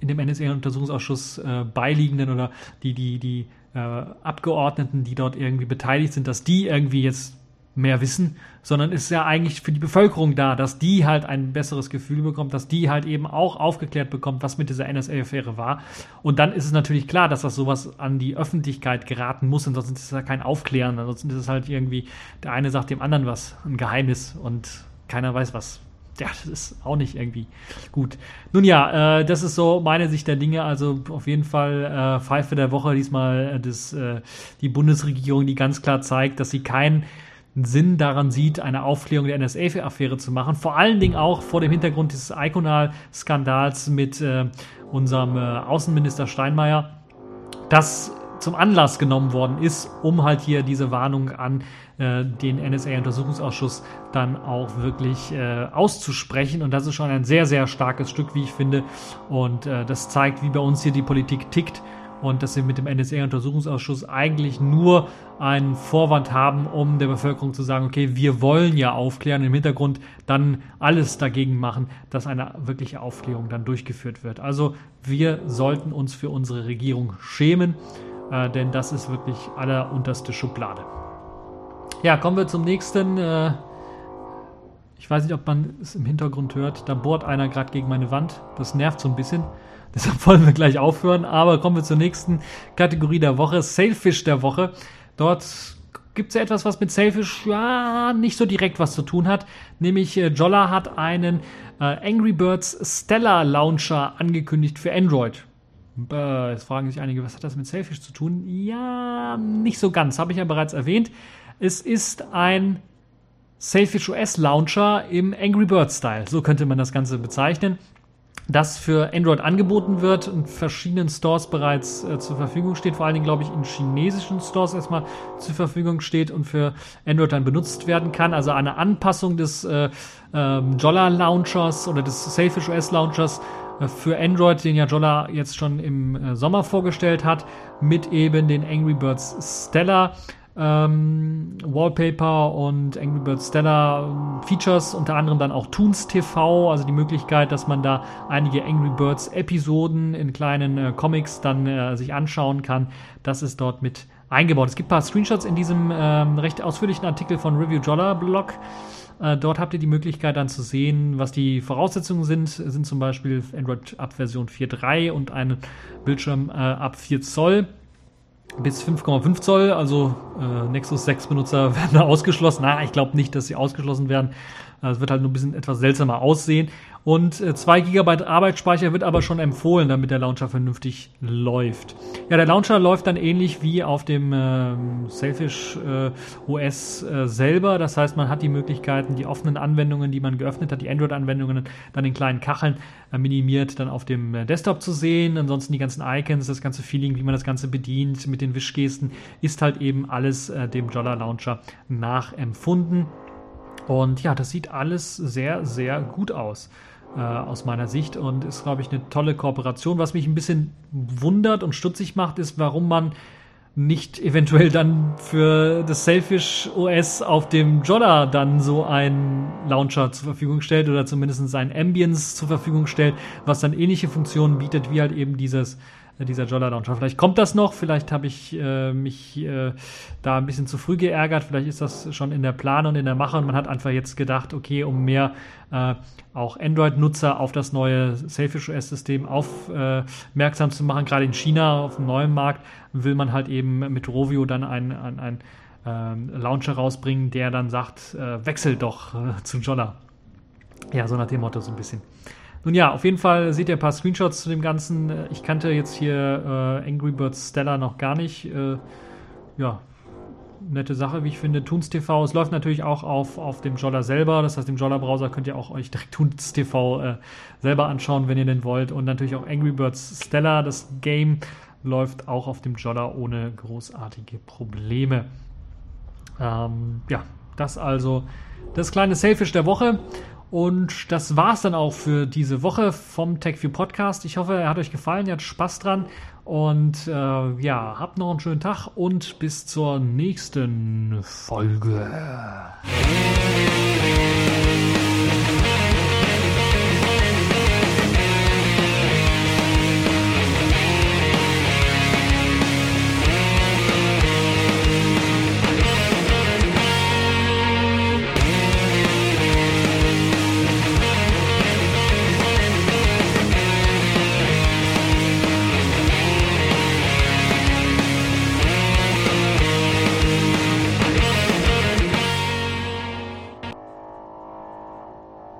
in dem NSA-Untersuchungsausschuss äh, beiliegenden oder die, die, die äh, Abgeordneten, die dort irgendwie beteiligt sind, dass die irgendwie jetzt mehr wissen, sondern ist ja eigentlich für die Bevölkerung da, dass die halt ein besseres Gefühl bekommt, dass die halt eben auch aufgeklärt bekommt, was mit dieser NSA-Affäre war. Und dann ist es natürlich klar, dass das sowas an die Öffentlichkeit geraten muss, ansonsten ist es ja kein Aufklären, ansonsten ist es halt irgendwie, der eine sagt dem anderen was, ein Geheimnis und keiner weiß was. Ja, das ist auch nicht irgendwie gut. Nun ja, äh, das ist so meine Sicht der Dinge. Also auf jeden Fall äh, Pfeife der Woche diesmal äh, das, äh, die Bundesregierung, die ganz klar zeigt, dass sie kein Sinn daran sieht, eine Aufklärung der NSA-Affäre zu machen. Vor allen Dingen auch vor dem Hintergrund dieses Iconal-Skandals mit äh, unserem äh, Außenminister Steinmeier, das zum Anlass genommen worden ist, um halt hier diese Warnung an äh, den NSA-Untersuchungsausschuss dann auch wirklich äh, auszusprechen. Und das ist schon ein sehr, sehr starkes Stück, wie ich finde. Und äh, das zeigt, wie bei uns hier die Politik tickt und dass sie mit dem NSA-Untersuchungsausschuss eigentlich nur einen Vorwand haben, um der Bevölkerung zu sagen, okay, wir wollen ja aufklären, im Hintergrund dann alles dagegen machen, dass eine wirkliche Aufklärung dann durchgeführt wird. Also wir sollten uns für unsere Regierung schämen, äh, denn das ist wirklich allerunterste Schublade. Ja, kommen wir zum nächsten. Äh, ich weiß nicht, ob man es im Hintergrund hört. Da bohrt einer gerade gegen meine Wand. Das nervt so ein bisschen. Deshalb wollen wir gleich aufhören. Aber kommen wir zur nächsten Kategorie der Woche, Sailfish der Woche. Dort gibt es ja etwas, was mit Sailfish ja nicht so direkt was zu tun hat. Nämlich äh, Jolla hat einen äh, Angry Birds Stellar Launcher angekündigt für Android. Äh, jetzt fragen sich einige, was hat das mit Sailfish zu tun? Ja, nicht so ganz, habe ich ja bereits erwähnt. Es ist ein Sailfish OS Launcher im Angry Birds Style. So könnte man das Ganze bezeichnen das für Android angeboten wird und verschiedenen Stores bereits äh, zur Verfügung steht, vor allen Dingen, glaube ich, in chinesischen Stores erstmal zur Verfügung steht und für Android dann benutzt werden kann. Also eine Anpassung des äh, ähm, Jolla Launchers oder des Sailfish OS Launchers äh, für Android, den ja Jolla jetzt schon im äh, Sommer vorgestellt hat, mit eben den Angry Birds Stellar ähm, Wallpaper und Angry Birds Stellar ähm, Features, unter anderem dann auch Toons TV, also die Möglichkeit, dass man da einige Angry Birds Episoden in kleinen äh, Comics dann äh, sich anschauen kann. Das ist dort mit eingebaut. Es gibt ein paar Screenshots in diesem ähm, recht ausführlichen Artikel von Review Jolla Blog. Äh, dort habt ihr die Möglichkeit dann zu sehen, was die Voraussetzungen sind. Sind zum Beispiel Android ab Version 4.3 und ein Bildschirm äh, ab 4 Zoll bis 5,5 Zoll, also äh, Nexus 6 Benutzer werden da ausgeschlossen. Na, ich glaube nicht, dass sie ausgeschlossen werden. Äh, es wird halt nur ein bisschen etwas seltsamer aussehen. Und äh, 2 GB Arbeitsspeicher wird aber schon empfohlen, damit der Launcher vernünftig läuft. Ja, der Launcher läuft dann ähnlich wie auf dem äh, Selfish äh, OS äh, selber. Das heißt, man hat die Möglichkeiten, die offenen Anwendungen, die man geöffnet hat, die Android-Anwendungen dann in kleinen Kacheln äh, minimiert dann auf dem äh, Desktop zu sehen. Ansonsten die ganzen Icons, das ganze Feeling, wie man das Ganze bedient mit den Wischgesten, ist halt eben alles äh, dem Jolla Launcher nachempfunden. Und ja, das sieht alles sehr, sehr gut aus äh, aus meiner Sicht und ist, glaube ich, eine tolle Kooperation. Was mich ein bisschen wundert und stutzig macht, ist, warum man nicht eventuell dann für das Selfish OS auf dem Jolla dann so ein Launcher zur Verfügung stellt oder zumindest ein Ambience zur Verfügung stellt, was dann ähnliche Funktionen bietet wie halt eben dieses dieser Jolla Launcher. Vielleicht kommt das noch, vielleicht habe ich äh, mich äh, da ein bisschen zu früh geärgert, vielleicht ist das schon in der Planung und in der Mache und man hat einfach jetzt gedacht, okay, um mehr äh, auch Android-Nutzer auf das neue Selfish OS-System aufmerksam zu machen, gerade in China auf dem neuen Markt, will man halt eben mit Rovio dann ein, ein, ein ähm, Launcher rausbringen, der dann sagt, äh, wechselt doch äh, zu Jolla. Ja, so nach dem Motto so ein bisschen. Nun ja, auf jeden Fall seht ihr ein paar Screenshots zu dem Ganzen. Ich kannte jetzt hier äh, Angry Birds Stella noch gar nicht. Äh, ja, nette Sache, wie ich finde. Toons TV, es läuft natürlich auch auf, auf dem Jolla selber. Das heißt, im Jolla-Browser könnt ihr auch euch direkt Toons TV äh, selber anschauen, wenn ihr denn wollt. Und natürlich auch Angry Birds Stella, das Game, läuft auch auf dem Jolla ohne großartige Probleme. Ähm, ja, das also das kleine Selfish der Woche. Und das war's dann auch für diese Woche vom TechView Podcast. Ich hoffe, er hat euch gefallen, ihr habt Spaß dran. Und äh, ja, habt noch einen schönen Tag und bis zur nächsten Folge.